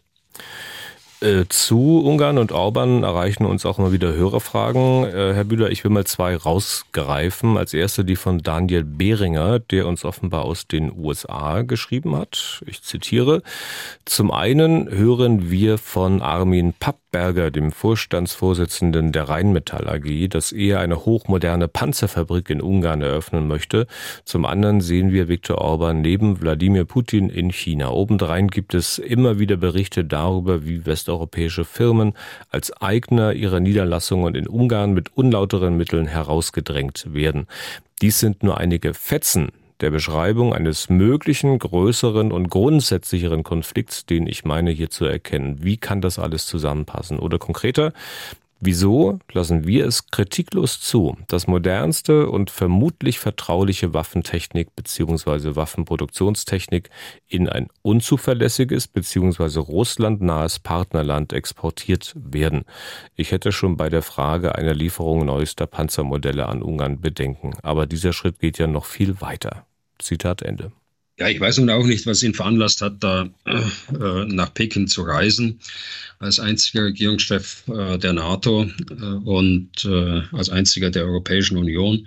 Äh, zu Ungarn und Orban erreichen uns auch immer wieder Hörerfragen. Äh, Herr Bühler, ich will mal zwei rausgreifen. Als erste die von Daniel Behringer, der uns offenbar aus den USA geschrieben hat. Ich zitiere. Zum einen hören wir von Armin Pappberger, dem Vorstandsvorsitzenden der Rheinmetall AG, dass er eine hochmoderne Panzerfabrik in Ungarn eröffnen möchte. Zum anderen sehen wir Viktor Orban neben Wladimir Putin in China. Obendrein gibt es immer wieder Berichte darüber, wie West westeuropäische Firmen als Eigner ihrer Niederlassungen in Ungarn mit unlauteren Mitteln herausgedrängt werden. Dies sind nur einige Fetzen der Beschreibung eines möglichen größeren und grundsätzlicheren Konflikts, den ich meine hier zu erkennen. Wie kann das alles zusammenpassen? Oder konkreter, Wieso lassen wir es kritiklos zu, dass modernste und vermutlich vertrauliche Waffentechnik bzw. Waffenproduktionstechnik in ein unzuverlässiges bzw. russlandnahes Partnerland exportiert werden? Ich hätte schon bei der Frage einer Lieferung neuester Panzermodelle an Ungarn Bedenken, aber dieser Schritt geht ja noch viel weiter. Zitat Ende. Ja, ich weiß nun auch nicht, was ihn veranlasst hat, da äh, nach Peking zu reisen, als einziger Regierungschef äh, der NATO äh, und äh, als einziger der Europäischen Union.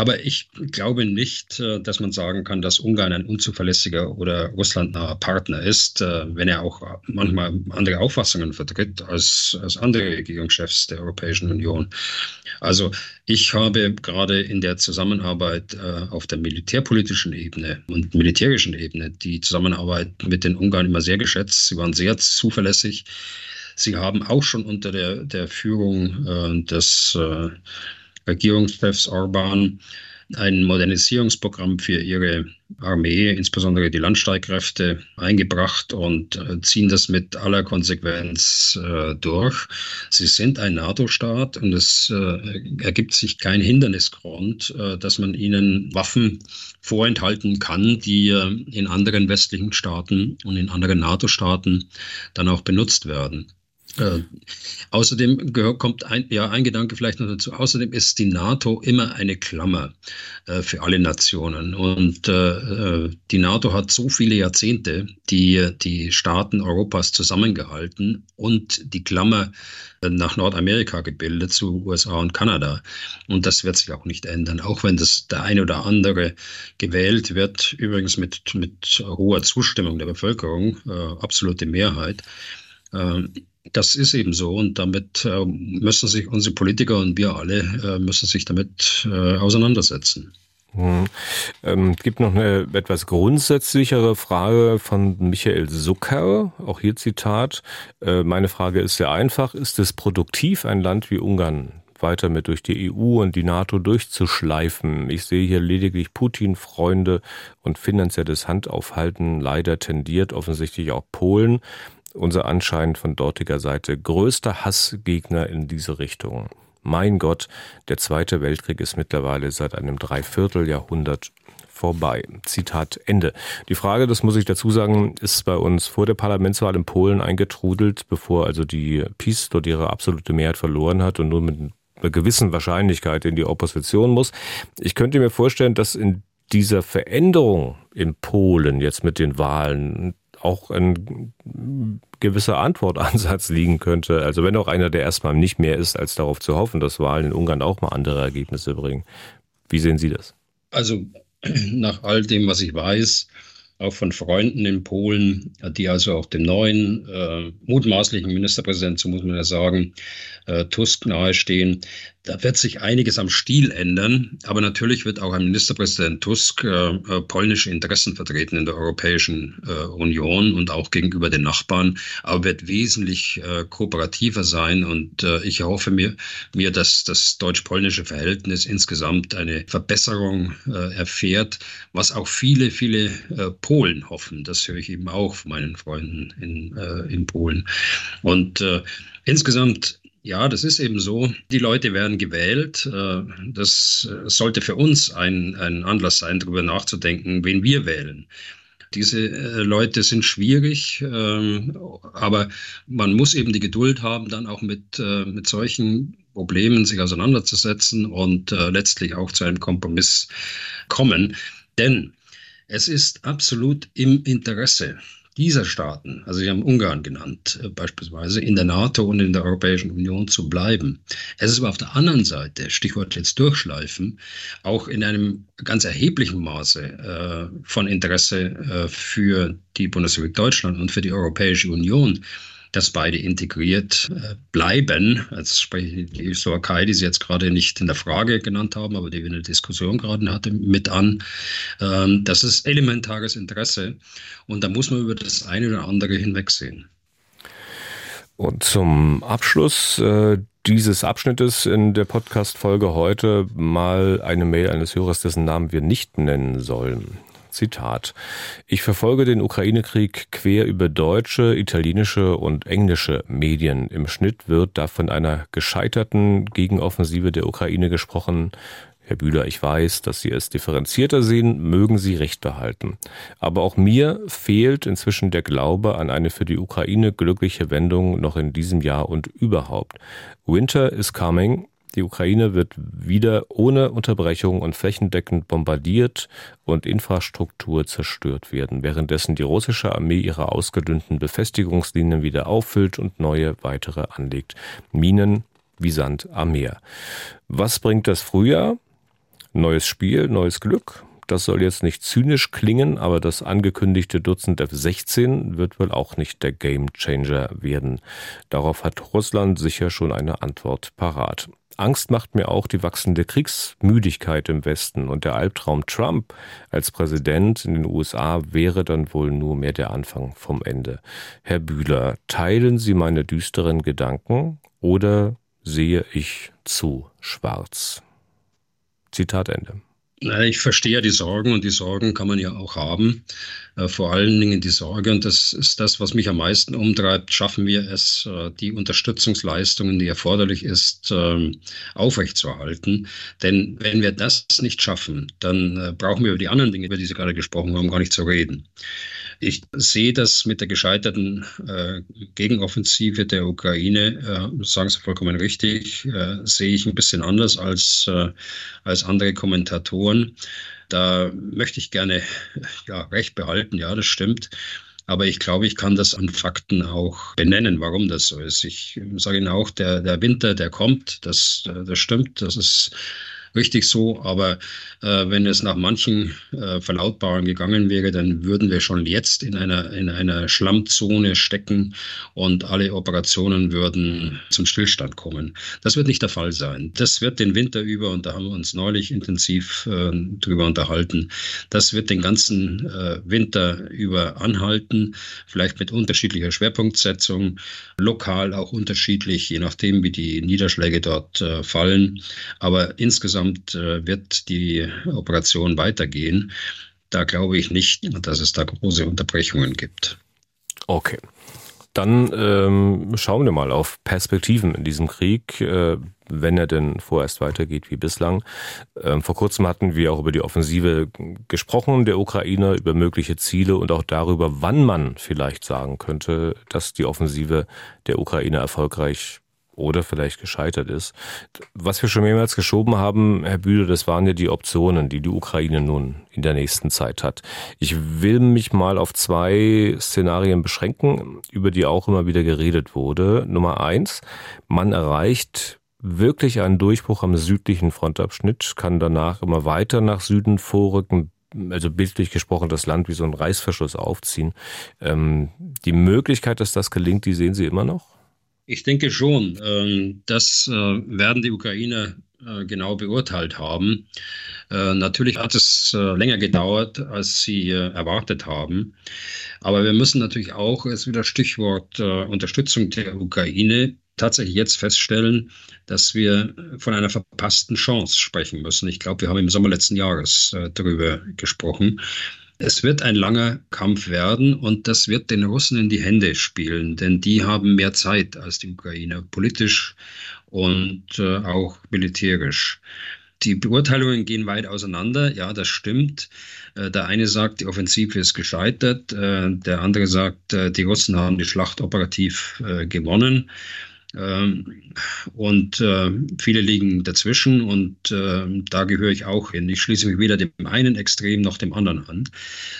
Aber ich glaube nicht, äh, dass man sagen kann, dass Ungarn ein unzuverlässiger oder russlandnaher Partner ist, äh, wenn er auch manchmal andere Auffassungen vertritt als, als andere Regierungschefs der Europäischen Union. Also ich habe gerade in der Zusammenarbeit äh, auf der militärpolitischen Ebene und militärischen Ebene die Zusammenarbeit mit den Ungarn immer sehr geschätzt. Sie waren sehr zuverlässig. Sie haben auch schon unter der, der Führung des Regierungschefs Orban ein Modernisierungsprogramm für ihre Armee, insbesondere die Landstreitkräfte, eingebracht und äh, ziehen das mit aller Konsequenz äh, durch. Sie sind ein NATO-Staat und es äh, ergibt sich kein Hindernisgrund, äh, dass man ihnen Waffen vorenthalten kann, die äh, in anderen westlichen Staaten und in anderen NATO-Staaten dann auch benutzt werden. Äh, außerdem kommt ein, ja, ein Gedanke vielleicht noch dazu. Außerdem ist die NATO immer eine Klammer äh, für alle Nationen. Und äh, äh die NATO hat so viele Jahrzehnte die, die Staaten Europas zusammengehalten und die Klammer äh, nach Nordamerika gebildet zu USA und Kanada. Und das wird sich auch nicht ändern, auch wenn das der eine oder andere gewählt wird, übrigens mit, mit hoher Zustimmung der Bevölkerung, absolute Mehrheit. Das ist eben so und damit äh, müssen sich unsere Politiker und wir alle äh, müssen sich damit äh, auseinandersetzen. Hm. Ähm, gibt noch eine etwas grundsätzlichere Frage von Michael Zucker. Auch hier Zitat. Äh, meine Frage ist sehr einfach. Ist es produktiv, ein Land wie Ungarn weiter mit durch die EU und die NATO durchzuschleifen? Ich sehe hier lediglich Putin, Freunde und finanzielles Handaufhalten. Leider tendiert offensichtlich auch Polen, unser anscheinend von dortiger Seite größter Hassgegner in diese Richtung. Mein Gott, der Zweite Weltkrieg ist mittlerweile seit einem Dreivierteljahrhundert vorbei. Zitat Ende. Die Frage, das muss ich dazu sagen, ist bei uns vor der Parlamentswahl in Polen eingetrudelt, bevor also die PiS dort ihre absolute Mehrheit verloren hat und nur mit einer gewissen Wahrscheinlichkeit in die Opposition muss. Ich könnte mir vorstellen, dass in dieser Veränderung in Polen jetzt mit den Wahlen auch ein gewisser Antwortansatz liegen könnte. Also wenn auch einer, der erstmal nicht mehr ist, als darauf zu hoffen, dass Wahlen in Ungarn auch mal andere Ergebnisse bringen. Wie sehen Sie das? Also nach all dem, was ich weiß, auch von Freunden in Polen, die also auch dem neuen äh, mutmaßlichen Ministerpräsidenten, so muss man ja sagen, äh, Tusk nahestehen. Da wird sich einiges am Stil ändern, aber natürlich wird auch ein Ministerpräsident Tusk äh, äh, polnische Interessen vertreten in der Europäischen äh, Union und auch gegenüber den Nachbarn, aber wird wesentlich äh, kooperativer sein und äh, ich hoffe mir, mir, dass das deutsch-polnische Verhältnis insgesamt eine Verbesserung äh, erfährt, was auch viele, viele äh, Polen hoffen. Das höre ich eben auch von meinen Freunden in, äh, in Polen. Und äh, insgesamt ja, das ist eben so. Die Leute werden gewählt. Äh, das sollte für uns ein, ein Anlass sein, darüber nachzudenken, wen wir wählen. Diese äh, Leute sind schwierig, ähm, aber man muss eben die Geduld haben, dann auch mit, äh, mit solchen Problemen sich auseinanderzusetzen und letztlich auch zu einem Kompromiss kommen. Denn es ist absolut im Interesse dieser Staaten, also Sie haben Ungarn genannt, äh, beispielsweise in der NATO und in der Europäischen Union zu bleiben. Es ist aber auf der anderen Seite, Stichwort jetzt durchschleifen, auch in einem ganz erheblichen Maße äh, von Interesse äh, für die Bundesrepublik Deutschland und für die Europäische Union, dass beide integriert äh, bleiben. Jetzt spreche ich die Slowakei, die Sie jetzt gerade nicht in der Frage genannt haben, aber die wir in der Diskussion gerade hatten, mit an. Ähm, das ist elementares Interesse und da muss man über das eine oder andere hinwegsehen. Und zum Abschluss äh, dieses Abschnittes in der Podcast-Folge heute mal eine Mail eines Hörers, dessen Namen wir nicht nennen sollen. Zitat. Ich verfolge den Ukraine-Krieg quer über deutsche, italienische und englische Medien. Im Schnitt wird da von einer gescheiterten Gegenoffensive der Ukraine gesprochen. Herr Bühler, ich weiß, dass Sie es differenzierter sehen, mögen Sie recht behalten. Aber auch mir fehlt inzwischen der Glaube an eine für die Ukraine glückliche Wendung noch in diesem Jahr und überhaupt. Winter is coming die Ukraine wird wieder ohne Unterbrechung und flächendeckend bombardiert und Infrastruktur zerstört werden, währenddessen die russische Armee ihre ausgedünnten Befestigungslinien wieder auffüllt und neue weitere anlegt. Minen wie Sand am Meer. Was bringt das Frühjahr? Neues Spiel, neues Glück. Das soll jetzt nicht zynisch klingen, aber das angekündigte Dutzend F-16 wird wohl auch nicht der Gamechanger werden. Darauf hat Russland sicher schon eine Antwort parat. Angst macht mir auch die wachsende Kriegsmüdigkeit im Westen und der Albtraum Trump als Präsident in den USA wäre dann wohl nur mehr der Anfang vom Ende. Herr Bühler, teilen Sie meine düsteren Gedanken oder sehe ich zu schwarz? Zitat Ende. Ich verstehe die Sorgen und die Sorgen kann man ja auch haben. Äh, vor allen Dingen die Sorge, und das ist das, was mich am meisten umtreibt, schaffen wir es, äh, die Unterstützungsleistungen, die erforderlich ist, ähm, aufrechtzuerhalten. Denn wenn wir das nicht schaffen, dann äh, brauchen wir über die anderen Dinge, über die Sie gerade gesprochen haben, gar nicht zu reden. Ich sehe das mit der gescheiterten Gegenoffensive der Ukraine, sagen Sie vollkommen richtig, sehe ich ein bisschen anders als, als andere Kommentatoren. Da möchte ich gerne ja, Recht behalten, ja, das stimmt. Aber ich glaube, ich kann das an Fakten auch benennen, warum das so ist. Ich sage Ihnen auch, der, der Winter, der kommt, das, das stimmt. Das ist richtig so. Aber äh, wenn es nach manchen äh, Verlautbarungen gegangen wäre, dann würden wir schon jetzt in einer, in einer Schlammzone stecken und alle Operationen würden zum Stillstand kommen. Das wird nicht der Fall sein. Das wird den Winter über, und da haben wir uns neulich intensiv äh, drüber unterhalten, das wird den ganzen äh, Winter über anhalten, vielleicht mit unterschiedlicher Schwerpunktsetzung, lokal auch unterschiedlich, je nachdem, wie die Niederschläge dort äh, fallen. Aber insgesamt äh, wird die Operation weitergehen. Da glaube ich nicht, dass es da große Unterbrechungen gibt. Okay. Dann ähm, schauen wir mal auf Perspektiven in diesem Krieg, äh, wenn er denn vorerst weitergeht wie bislang. Ähm, vor kurzem hatten wir auch über die Offensive gesprochen der Ukraine, über mögliche Ziele und auch darüber, wann man vielleicht sagen könnte, dass die Offensive der Ukraine erfolgreich oder vielleicht gescheitert ist. Was wir schon mehrmals geschoben haben, Herr Bühle, das waren ja die Optionen, die die Ukraine nun in der nächsten Zeit hat. Ich will mich mal auf zwei Szenarien beschränken, über die auch immer wieder geredet wurde. Nummer eins, man erreicht wirklich einen Durchbruch am südlichen Frontabschnitt, kann danach immer weiter nach Süden vorrücken, also bildlich gesprochen, das Land wie so ein Reißverschluss aufziehen. Ähm, die Möglichkeit, dass das gelingt, die sehen Sie immer noch? Ich denke schon. Ähm, das äh, werden die Ukrainer äh, genau beurteilt haben. Äh, natürlich hat es länger gedauert, als sie erwartet haben. Aber wir müssen natürlich auch, ist wieder Stichwort Unterstützung der Ukraine, tatsächlich jetzt feststellen, dass wir von einer verpassten Chance sprechen müssen. Ich glaube, wir haben im Sommer letzten Jahres darüber gesprochen. Es wird ein langer Kampf werden und das wird den Russen in die Hände spielen, denn die haben mehr Zeit als die Ukrainer, politisch und äh, auch militärisch. Die Beurteilungen gehen weit auseinander. Ja, das stimmt. Äh, der eine sagt, die Offensive ist gescheitert. Äh, der andere sagt, äh, die Russen haben die Schlacht operativ gewonnen. Ähm, und äh, viele liegen dazwischen und äh, da gehöre ich auch hin. Ich schließe mich weder dem einen Extrem noch dem anderen an.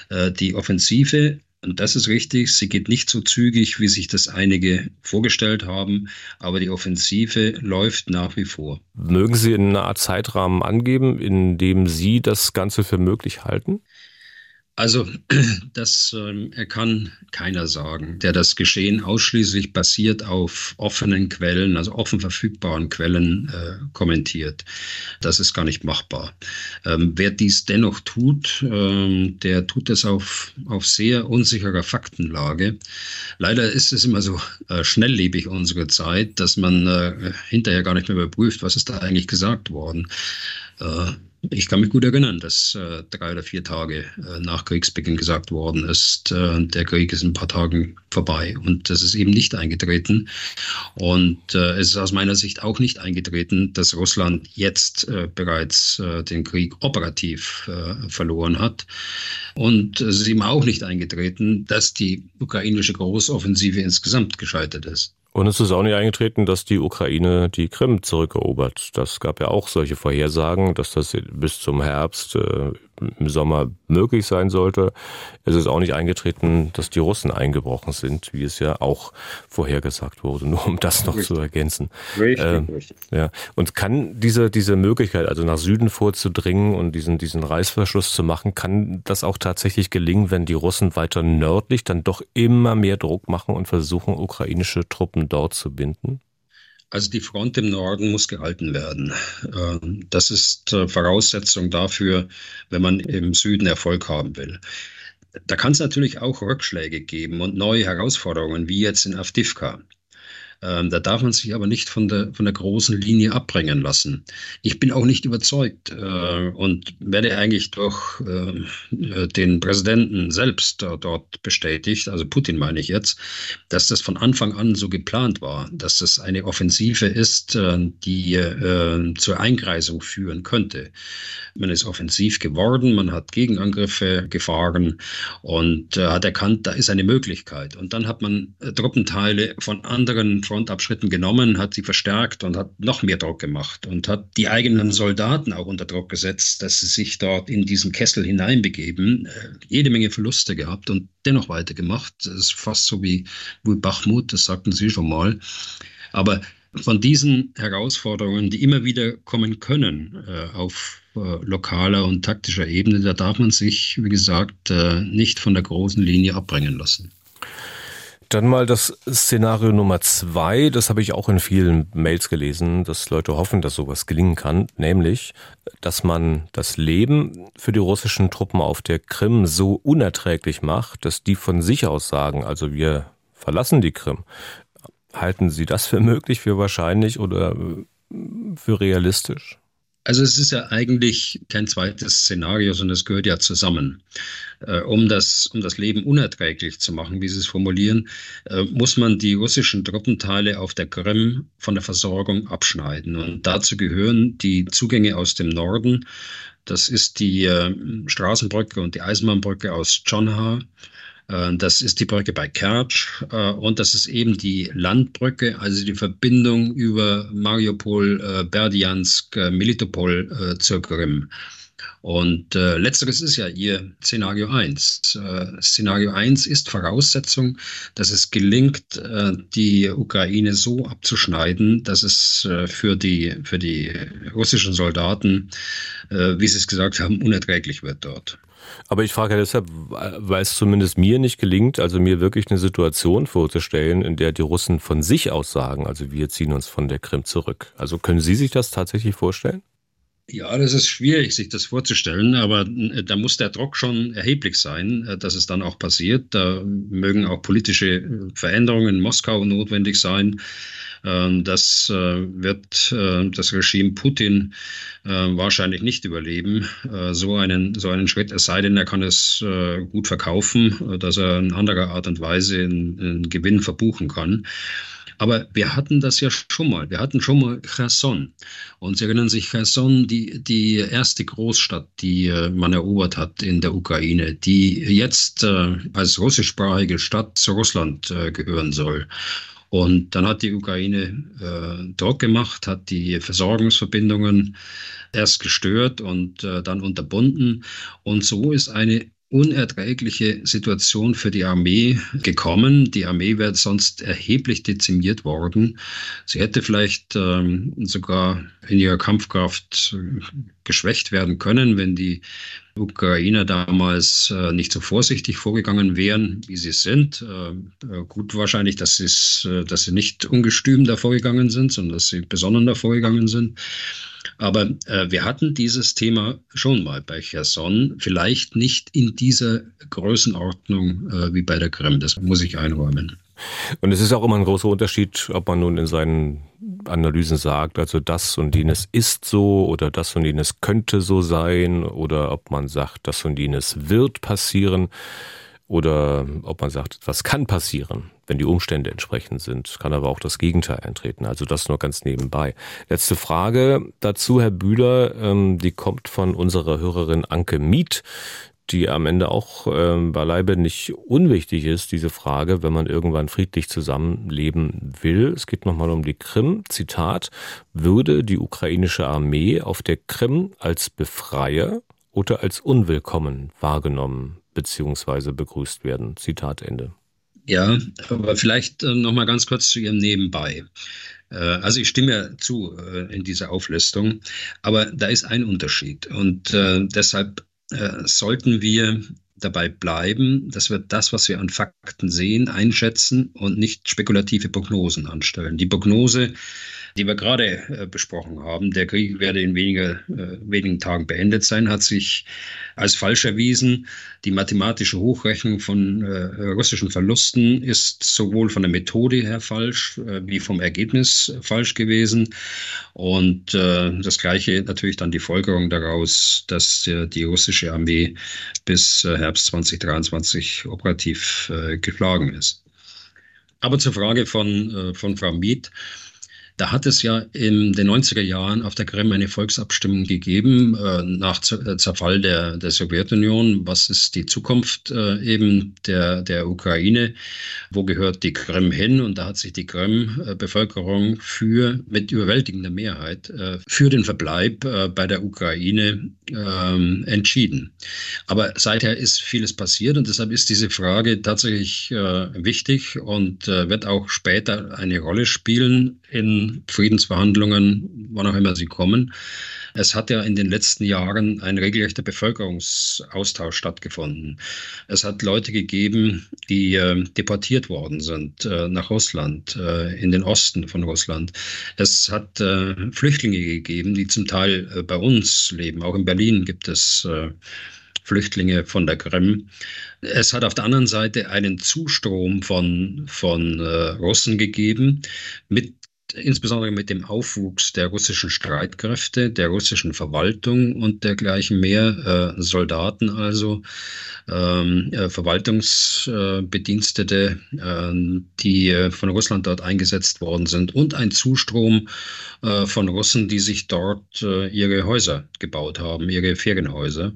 Äh, die Offensive, und das ist richtig, sie geht nicht so zügig, wie sich das einige vorgestellt haben, aber die Offensive läuft nach wie vor. Mögen Sie eine Art Zeitrahmen angeben, in dem Sie das Ganze für möglich halten? Also das ähm, kann keiner sagen, der das Geschehen ausschließlich basiert auf offenen Quellen, also offen verfügbaren Quellen äh, kommentiert. Das ist gar nicht machbar. Ähm, wer dies dennoch tut, ähm, der tut es auf, auf sehr unsicherer Faktenlage. Leider ist es immer so äh, schnelllebig unsere Zeit, dass man äh, hinterher gar nicht mehr überprüft, was ist da eigentlich gesagt worden. Ich kann mich gut erinnern, dass äh, drei oder vier Tage äh, nach Kriegsbeginn gesagt worden ist, äh, der Krieg ist in ein paar Tagen vorbei. Und das ist eben nicht eingetreten. Und äh, es ist aus meiner Sicht auch nicht eingetreten, dass Russland jetzt äh, bereits äh, den Krieg operativ verloren hat. Und es ist eben auch nicht eingetreten, dass die ukrainische Großoffensive insgesamt gescheitert ist. Und es ist auch nicht eingetreten, dass die Ukraine die Krim zurückerobert. Das gab ja auch solche Vorhersagen, dass das bis zum Herbst äh, im Sommer möglich sein sollte. Es ist auch nicht eingetreten, dass die Russen eingebrochen sind, wie es ja auch vorhergesagt wurde, nur um das noch richtig. zu ergänzen. Richtig, ähm, richtig. Ja. Und kann diese, diese Möglichkeit, also nach Süden vorzudringen und diesen, diesen Reißverschluss zu machen, kann das auch tatsächlich gelingen, wenn die Russen weiter nördlich dann doch immer mehr Druck machen und versuchen, ukrainische Truppen dort zu binden? Also die Front im Norden muss gehalten werden. Ähm, das ist äh, Voraussetzung dafür, wenn man im Süden Erfolg haben will. Da kann es natürlich auch Rückschläge geben und neue Herausforderungen, wie jetzt in Avdivka. Ähm, da darf man sich aber nicht von der, von der großen Linie abbringen lassen. Ich bin auch nicht überzeugt äh, und werde eigentlich durch äh, den Präsidenten selbst äh, dort bestätigt, also Putin meine ich jetzt, dass das von Anfang an so geplant war, dass das eine Offensive ist, äh, die äh, zur Einkreisung führen könnte. Man ist offensiv geworden, man hat Gegenangriffe gefahren und äh, hat erkannt, da ist eine Möglichkeit. Und dann hat man Truppenteile von anderen Frontabschritten genommen, hat sie verstärkt und hat noch mehr Druck gemacht und hat die eigenen Soldaten auch unter Druck gesetzt, dass sie sich dort in diesen Kessel hineinbegeben. Äh, jede Menge Verluste gehabt und dennoch weitergemacht. Das ist fast so wie, wie Bachmut, das sagten Sie schon mal. Aber von diesen Herausforderungen, die immer wieder kommen können äh, auf äh, lokaler und taktischer Ebene, da darf man sich, wie gesagt, äh, nicht von der großen Linie abbringen lassen. Dann mal das Szenario Nummer zwei, das habe ich auch in vielen Mails gelesen, dass Leute hoffen, dass sowas gelingen kann, nämlich, dass man das Leben für die russischen Truppen auf der Krim so unerträglich macht, dass die von sich aus sagen, also wir verlassen die Krim. Halten Sie das für möglich, für wahrscheinlich oder für realistisch? Also es ist ja eigentlich kein zweites Szenario, sondern es gehört ja zusammen. Äh, um, das, um das Leben unerträglich zu machen, wie Sie es formulieren, äh, muss man die russischen Truppenteile auf der Krim von der Versorgung abschneiden. Und dazu gehören die Zugänge aus dem Norden. Das ist die äh, Straßenbrücke und die Eisenbahnbrücke aus Chonha. Äh, das ist die Brücke bei Kertsch äh, und das ist eben die Landbrücke, also die Verbindung über Mariupol, äh, Berdiansk, Militopol zur Krim. Und äh, letzteres ist ja ihr Szenario 1. Äh, Szenario 1 ist Voraussetzung, dass es gelingt, äh, die Ukraine so abzuschneiden, dass es äh, für, die, für die russischen Soldaten, äh, wie Sie es gesagt haben, unerträglich wird dort. Aber ich frage ja deshalb, weil es zumindest mir nicht gelingt, also mir wirklich eine Situation vorzustellen, in der die Russen von sich aus sagen, also wir ziehen uns von der Krim zurück. Also können Sie sich das tatsächlich vorstellen? Ja, das ist schwierig, sich das vorzustellen, aber äh, da muss der Druck schon erheblich sein, äh, dass es dann auch passiert. Da mögen auch politische äh, Veränderungen in Moskau notwendig sein. Ähm, das wird das Regime Putin wahrscheinlich nicht überleben, so einen, so einen Schritt, es sei denn, er kann es gut verkaufen, dass er in anderer Art und Weise einen Gewinn verbuchen kann. Aber wir hatten das ja schon mal. Wir hatten schon mal Cherson. Und Sie erinnern sich, Cherson, die, die erste Großstadt, die äh, man erobert hat in der Ukraine, die jetzt äh, als russischsprachige Stadt zu Russland äh, gehören soll. Und dann hat die Ukraine äh, Druck gemacht, hat die Versorgungsverbindungen erst gestört und äh, dann unterbunden. Und so ist eine unerträgliche Situation für die Armee gekommen. Die Armee wäre sonst erheblich dezimiert worden. Sie hätte vielleicht ähm, sogar in ihrer Kampfkraft äh, geschwächt werden können, wenn die Ukrainer damals äh, nicht so vorsichtig vorgegangen wären, wie sie sind. Äh, äh gut wahrscheinlich, dass, äh, dass sie nicht ungestüm davor gegangen sind, sondern dass sie besonnen davor gegangen sind. Aber äh, wir hatten dieses Thema schon mal bei Cherson, vielleicht nicht in dieser Größenordnung äh, wie bei der Krim. Das muss ich einräumen. Und es ist auch immer ein großer Unterschied, ob man nun in seinen Analysen sagt, also das und jenes ist so oder das und jenes könnte so sein oder ob man sagt, das und jenes wird passieren oder ob man sagt, was kann passieren, wenn die Umstände entsprechend sind, kann aber auch das Gegenteil eintreten. Also das nur ganz nebenbei. Letzte Frage dazu, Herr Bühler, ähm, die kommt von unserer Hörerin Anke Miet, die am Ende auch ähm, beileibe nicht unwichtig ist, diese Frage, wenn man irgendwann friedlich zusammenleben will. Es geht nochmal um die Krim. Zitat, würde die ukrainische Armee auf der Krim als Befreier oder als unwillkommen wahrgenommen beziehungsweise begrüßt werden. Zitat Ende. Ja, aber vielleicht äh, noch mal ganz kurz zu Ihrem Nebenbei. Äh, also ich stimme ja zu äh, in dieser Auflistung, aber da ist ein Unterschied und äh, deshalb äh, sollten wir dabei bleiben, dass wir das, was wir an Fakten sehen, einschätzen und nicht spekulative Prognosen anstellen. Die Prognose die wir gerade äh, besprochen haben. Der Krieg werde in weniger, äh, wenigen Tagen beendet sein, hat sich als falsch erwiesen. Die mathematische Hochrechnung von äh, russischen Verlusten ist sowohl von der Methode her falsch äh, wie vom Ergebnis falsch gewesen. Und äh, das Gleiche natürlich dann die Folgerung daraus, dass äh, die russische Armee bis Herbst 2023 operativ geschlagen ist. Aber zur Frage von, von Frau Miet. Da hat es ja in den 90er Jahren auf der Krim eine Volksabstimmung gegeben äh, nach äh, Zerfall der, der Sowjetunion. Was ist die Zukunft äh, eben der, der Ukraine? Wo gehört die Krim hin? Und da hat sich die Krim-Bevölkerung für, mit überwältigender Mehrheit, äh, für den Verbleib äh, bei der Ukraine ähm, entschieden. Aber seither ist vieles passiert und deshalb ist diese Frage tatsächlich äh, wichtig und wird auch später eine Rolle spielen in Friedensverhandlungen, wann auch immer sie kommen. Es hat ja in den letzten Jahren ein regelrechter Bevölkerungsaustausch stattgefunden. Es hat Leute gegeben, die äh, deportiert worden sind äh, nach Russland, äh, in den Osten von Russland. Es hat äh, Flüchtlinge gegeben, die zum Teil äh, bei uns leben. Auch in Berlin gibt es äh, Flüchtlinge von der Krim. Es hat auf der anderen Seite einen Zustrom von, von äh, Russen gegeben, mit insbesondere mit dem Aufwuchs der russischen Streitkräfte, der russischen Verwaltung und dergleichen mehr, äh, Soldaten also, ähm, äh, Verwaltungsbedienstete, äh, die äh, von Russland dort eingesetzt worden sind und ein Zustrom äh, von Russen, die sich dort äh, ihre Häuser gebaut haben, ihre Ferienhäuser.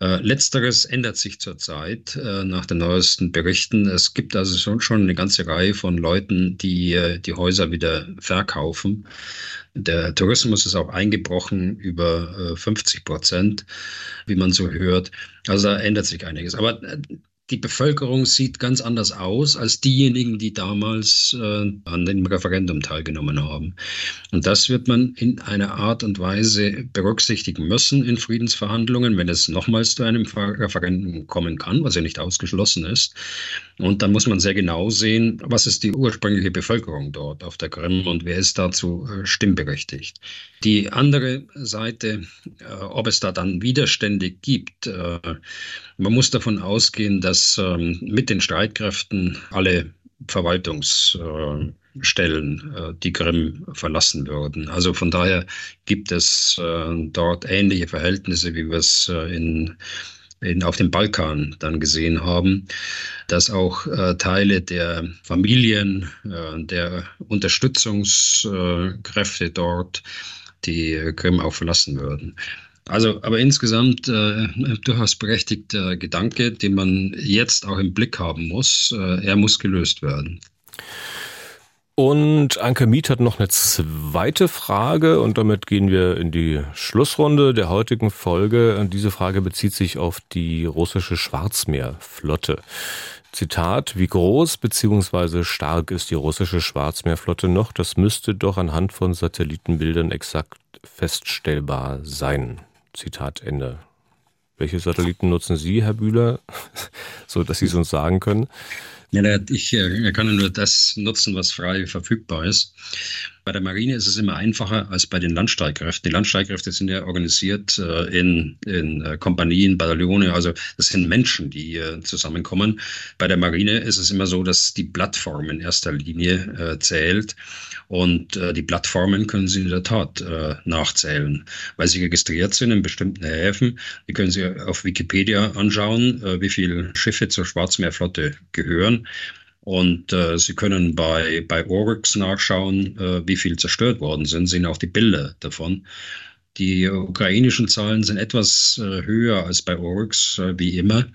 Äh, letzteres ändert sich zurzeit äh, nach den neuesten Berichten. Es gibt also schon, eine ganze Reihe von Leuten, die äh, die Häuser wieder verkaufen. Der Tourismus ist auch eingebrochen über 50 Prozent, wie man so hört. Also da ändert sich einiges. Aber die Bevölkerung sieht ganz anders aus als diejenigen, die damals äh, an dem Referendum teilgenommen haben. Und das wird man in einer Art und Weise berücksichtigen müssen in Friedensverhandlungen, wenn es nochmals zu einem Referendum kommen kann, was ja nicht ausgeschlossen ist. Und dann muss man sehr genau sehen, was ist die ursprüngliche Bevölkerung dort auf der Krim und wer ist dazu äh, stimmberechtigt. Die andere Seite, äh, ob es da dann Widerstände gibt, äh, man muss davon ausgehen, dass ähm, mit den Streitkräften alle Verwaltungsstellen die Krim verlassen würden. Also von daher gibt es dort ähnliche Verhältnisse, wie wir es in in, auf dem Balkan dann gesehen haben, dass auch äh, Teile der Familien, äh, der Unterstützungskräfte dort die Krim auch verlassen würden. Also, aber insgesamt äh, durchaus berechtigter Gedanke, den man jetzt auch im Blick haben muss. Äh, er muss gelöst werden. Und Anke Miet hat noch eine zweite Frage und damit gehen wir in die Schlussrunde der heutigen Folge. Und diese Frage bezieht sich auf die russische Schwarzmeerflotte. Zitat, wie groß bzw. stark ist die russische Schwarzmeerflotte noch? Das müsste doch anhand von Satellitenbildern exakt feststellbar sein. Zitat Ende. Welche Satelliten nutzen Sie, Herr Bühler, so dass Sie es uns sagen können? Ja, ich äh, kann nur das nutzen, was frei verfügbar ist. Bei der Marine ist es immer einfacher als bei den Landstreitkräften. Die Landstreitkräfte sind ja organisiert äh, in, in äh, Kompanien, Bataillone, also das sind Menschen, die äh, zusammenkommen. Bei der Marine ist es immer so, dass die Plattform in erster Linie äh, zählt und äh, die Plattformen können Sie in der Tat äh, nachzählen, weil sie registriert sind in bestimmten Häfen. Die können Sie auf Wikipedia anschauen, wie viele Schiffe zur Schwarzmeerflotte gehören. Und äh, Sie können bei, bei Oryx nachschauen, äh, wie viel zerstört worden sind, sehen auch die Bilder davon. Die ukrainischen Zahlen sind etwas äh, höher als bei Oryx, äh, wie immer.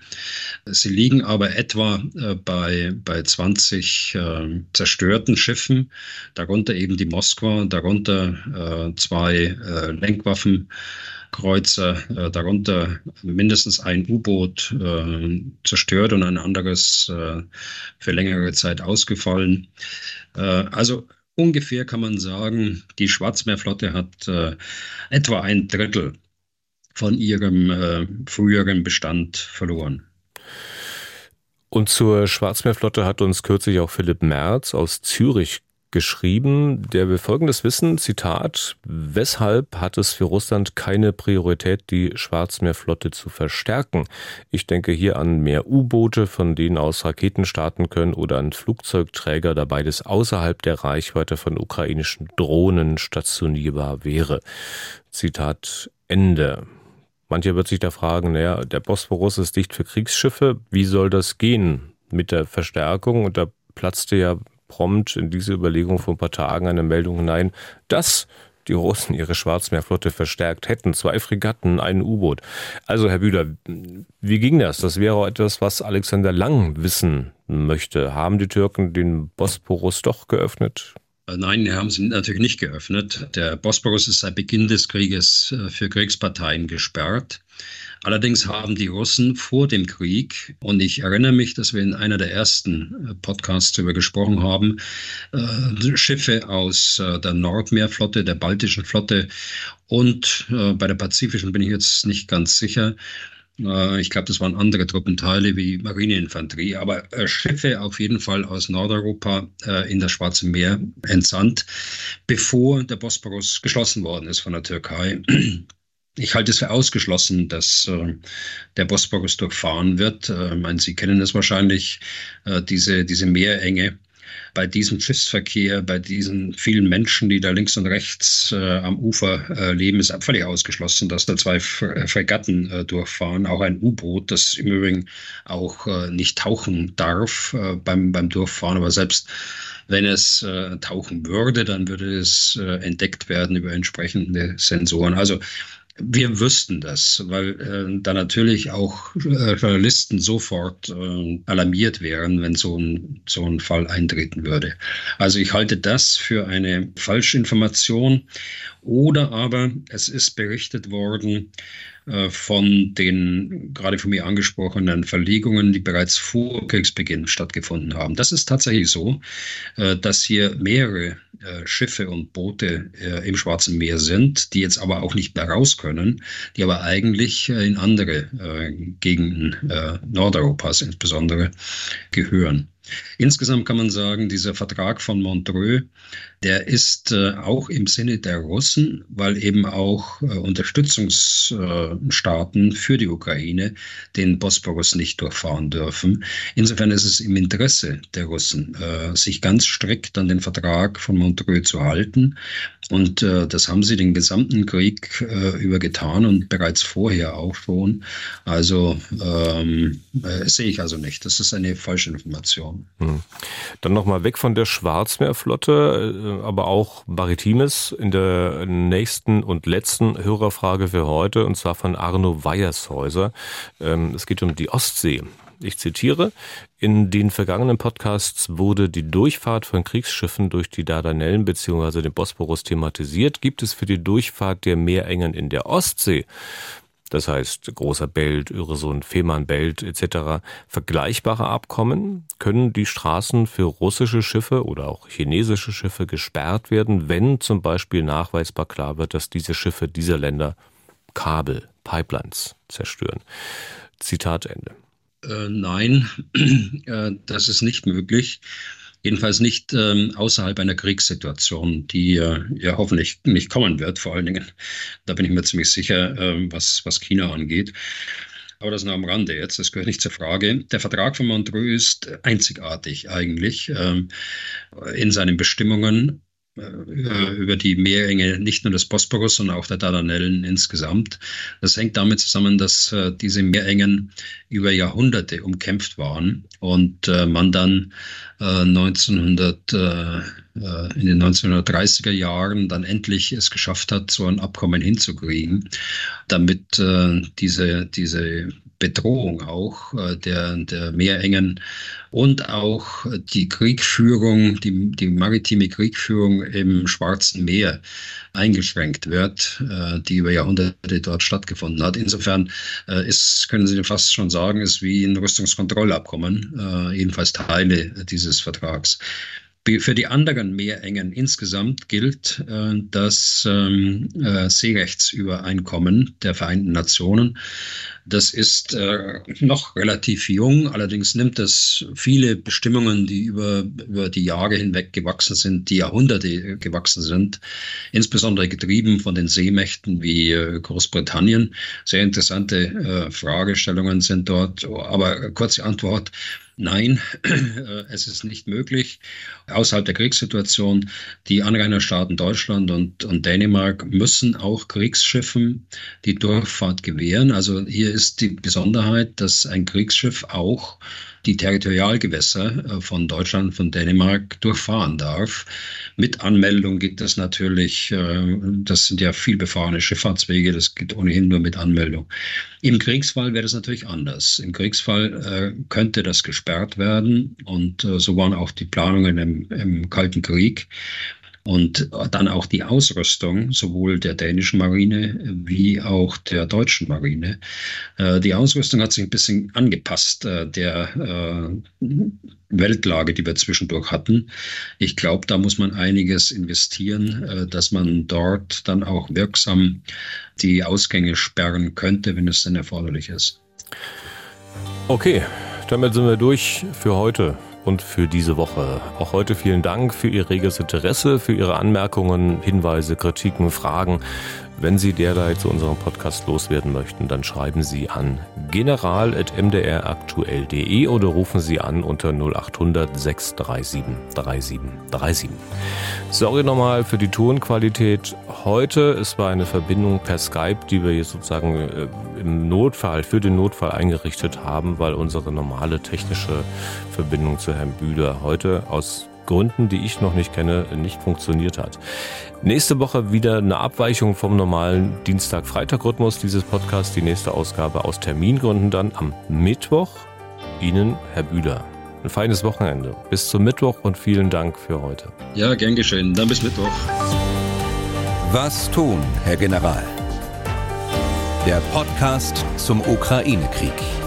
Sie liegen aber etwa äh, bei, bei 20 äh, zerstörten Schiffen, darunter eben die Moskwa, darunter zwei Lenkwaffen. Kreuzer, äh, darunter mindestens ein U-Boot äh, zerstört und ein anderes äh, für längere Zeit ausgefallen. Also ungefähr kann man sagen, die Schwarzmeerflotte hat äh, etwa ein Drittel von ihrem äh, früheren Bestand verloren. Und zur Schwarzmeerflotte hat uns kürzlich auch Philipp Merz aus Zürich geschrieben, der will Folgendes wissen, Zitat, weshalb hat es für Russland keine Priorität, die Schwarzmeerflotte zu verstärken? Ich denke hier an mehr U-Boote, von denen aus Raketen starten können oder an Flugzeugträger, da beides außerhalb der Reichweite von ukrainischen Drohnen stationierbar wäre. Zitat Ende. Mancher wird sich da fragen, naja, der Bosporus ist dicht für Kriegsschiffe, wie soll das gehen mit der Verstärkung? Und da platzte ja prompt in diese Überlegung vor ein paar Tagen eine Meldung hinein, dass die Russen ihre Schwarzmeerflotte verstärkt hätten. Zwei Fregatten, ein U-Boot. Also, Herr Bühler, wie ging das? Das wäre auch etwas, was Alexander Lang wissen möchte. Haben die Türken den Bosporus doch geöffnet? Äh, nein, die haben sie natürlich nicht geöffnet. Der Bosporus ist seit Beginn des Krieges äh, für Kriegsparteien gesperrt. Allerdings haben die Russen vor dem Krieg, und ich erinnere mich, dass wir in einer der ersten äh, Podcasts darüber gesprochen haben, äh, Schiffe aus äh, der Nordmeerflotte, der baltischen Flotte und bei der pazifischen bin ich jetzt nicht ganz sicher, ich glaube, das waren andere Truppenteile wie Marineinfanterie, aber Schiffe auf jeden Fall aus Nordeuropa in das Schwarze Meer entsandt, bevor der Bosporus geschlossen worden ist von der Türkei. Ich halte es für ausgeschlossen, dass äh, der Bosporus durchfahren wird. Äh, meine, Sie kennen es wahrscheinlich, äh, diese, diese Meerenge bei diesem Schiffsverkehr, bei diesen vielen Menschen, die da links und rechts äh, am Ufer äh, leben, ist völlig ausgeschlossen, dass da zwei äh, Fregatten äh, durchfahren. Auch ein U-Boot, das im Übrigen auch nicht tauchen darf beim, beim Durchfahren, aber selbst wenn es äh, tauchen würde, dann würde es äh, entdeckt werden über entsprechende Sensoren. Also wir wüssten das, weil äh, da natürlich auch äh, Journalisten sofort äh, alarmiert wären, wenn so ein, so ein Fall eintreten würde. Also ich halte das für eine Falschinformation. Oder aber es ist berichtet worden, von den gerade von mir angesprochenen Verlegungen, die bereits vor Kriegsbeginn stattgefunden haben. Das ist tatsächlich so, äh, dass hier mehrere äh, Schiffe und Boote im Schwarzen Meer sind, die jetzt aber auch nicht mehr raus können, die aber eigentlich in andere Gegenden Nordeuropas insbesondere gehören. Insgesamt kann man sagen, dieser Vertrag von Montreux, der ist äh, auch im Sinne der Russen, weil eben auch äh, Unterstützungsstaaten äh, für die Ukraine den Bosporus nicht durchfahren dürfen. Insofern ist es im Interesse der Russen, sich ganz strikt an den Vertrag von Montreux zu halten. Und das haben sie den gesamten Krieg über getan und bereits vorher auch schon. Also ähm, sehe ich also nicht. Das ist eine falsche Information. Hm. Dann nochmal weg von der Schwarzmeerflotte, aber auch Maritimes in der nächsten und letzten Hörerfrage für heute, und zwar von Arno Weiershäuser. Ähm, es geht um die Ostsee. Ich zitiere, in den vergangenen Podcasts wurde die Durchfahrt von Kriegsschiffen durch die Dardanellen bzw. den Bosporus thematisiert. Gibt es für die Durchfahrt der Meerengen in der Ostsee das heißt Großer Belt, Öresund, Fehmarnbelt etc., vergleichbare Abkommen, können die Straßen für russische Schiffe oder auch chinesische Schiffe gesperrt werden, wenn zum Beispiel nachweisbar klar wird, dass diese Schiffe dieser Länder Kabel, Pipelines zerstören. Zitat Ende. Äh, nein, äh, das ist nicht möglich. Jedenfalls nicht ähm, außerhalb einer Kriegssituation, die äh, ja hoffentlich nicht kommen wird, vor allen Dingen. Da bin ich mir ziemlich sicher, äh, was, was China angeht. Aber das nur am Rande jetzt, das gehört nicht zur Frage. Der Vertrag von Montreux ist einzigartig eigentlich ähm, in seinen Bestimmungen äh, über die Meerenge nicht nur des Bosporus, sondern auch der Dardanellen insgesamt. Das hängt damit zusammen, dass äh, diese Meerengen über Jahrhunderte umkämpft waren und äh, man dann 1900, in den 1930er Jahren dann endlich es geschafft hat, so ein Abkommen hinzukriegen, damit diese, diese Bedrohung auch äh, der, der Meerengen und auch die Kriegführung, die, die maritime Kriegführung im Schwarzen Meer eingeschränkt wird, äh, die über Jahrhunderte dort stattgefunden hat. Insofern äh, ist, können Sie fast schon sagen, ist wie ein Rüstungskontrollabkommen, jedenfalls Teile dieses Vertrags. Für die anderen Meerengen insgesamt gilt äh, das ähm, äh, Seerechtsübereinkommen der Vereinten Nationen. Das ist äh, noch relativ jung, allerdings nimmt es viele Bestimmungen, die über, über die Jahre hinweg gewachsen sind, die Jahrhunderte gewachsen sind, insbesondere getrieben von den Seemächten wie äh, Großbritannien. Sehr interessante äh, Fragestellungen sind dort, aber kurze Antwort. Nein, es ist nicht möglich. Außerhalb der Kriegssituation, die Anrainerstaaten Deutschland und, und Dänemark müssen auch Kriegsschiffen die Durchfahrt gewähren. Also hier ist die Besonderheit, dass ein Kriegsschiff auch die Territorialgewässer äh, von Deutschland, von Dänemark durchfahren darf. Mit Anmeldung geht das natürlich, äh, das sind ja viel befahrene Schifffahrtswege, das geht ohnehin nur mit Anmeldung. Im Kriegsfall wäre das natürlich anders. Im Kriegsfall äh, könnte das gesperrt werden und so waren auch die Planungen im, im Kalten Krieg. Und dann auch die Ausrüstung sowohl der dänischen Marine wie auch der deutschen Marine. Äh, die Ausrüstung hat sich ein bisschen angepasst äh, der äh, Weltlage, die wir zwischendurch hatten. Ich glaube, da muss man einiges investieren, dass man dort dann auch wirksam die Ausgänge sperren könnte, wenn es denn erforderlich ist. Okay, damit sind wir durch für heute und für diese Woche. Auch heute vielen Dank für Ihr reges Interesse, für Ihre Anmerkungen, Hinweise, Kritiken, Fragen. Wenn Sie derlei zu unserem Podcast loswerden möchten, dann schreiben Sie an general.mdraktuell.de oder rufen Sie an unter 0800 637 3737. Sorry nochmal für die Tonqualität heute. Es war eine Verbindung per Skype, die wir jetzt sozusagen äh, im Notfall, für den Notfall eingerichtet haben, weil unsere normale technische Verbindung zu Herrn Bühler heute aus Gründen, die ich noch nicht kenne, nicht funktioniert hat. Nächste Woche wieder eine Abweichung vom normalen Dienstag-Freitag-Rhythmus dieses Podcasts. Die nächste Ausgabe aus Termingründen dann am Mittwoch. Ihnen, Herr Bühler, ein feines Wochenende. Bis zum Mittwoch und vielen Dank für heute. Ja, gern geschehen. Dann bis Mittwoch. Was tun, Herr General? Der Podcast zum Ukraine-Krieg.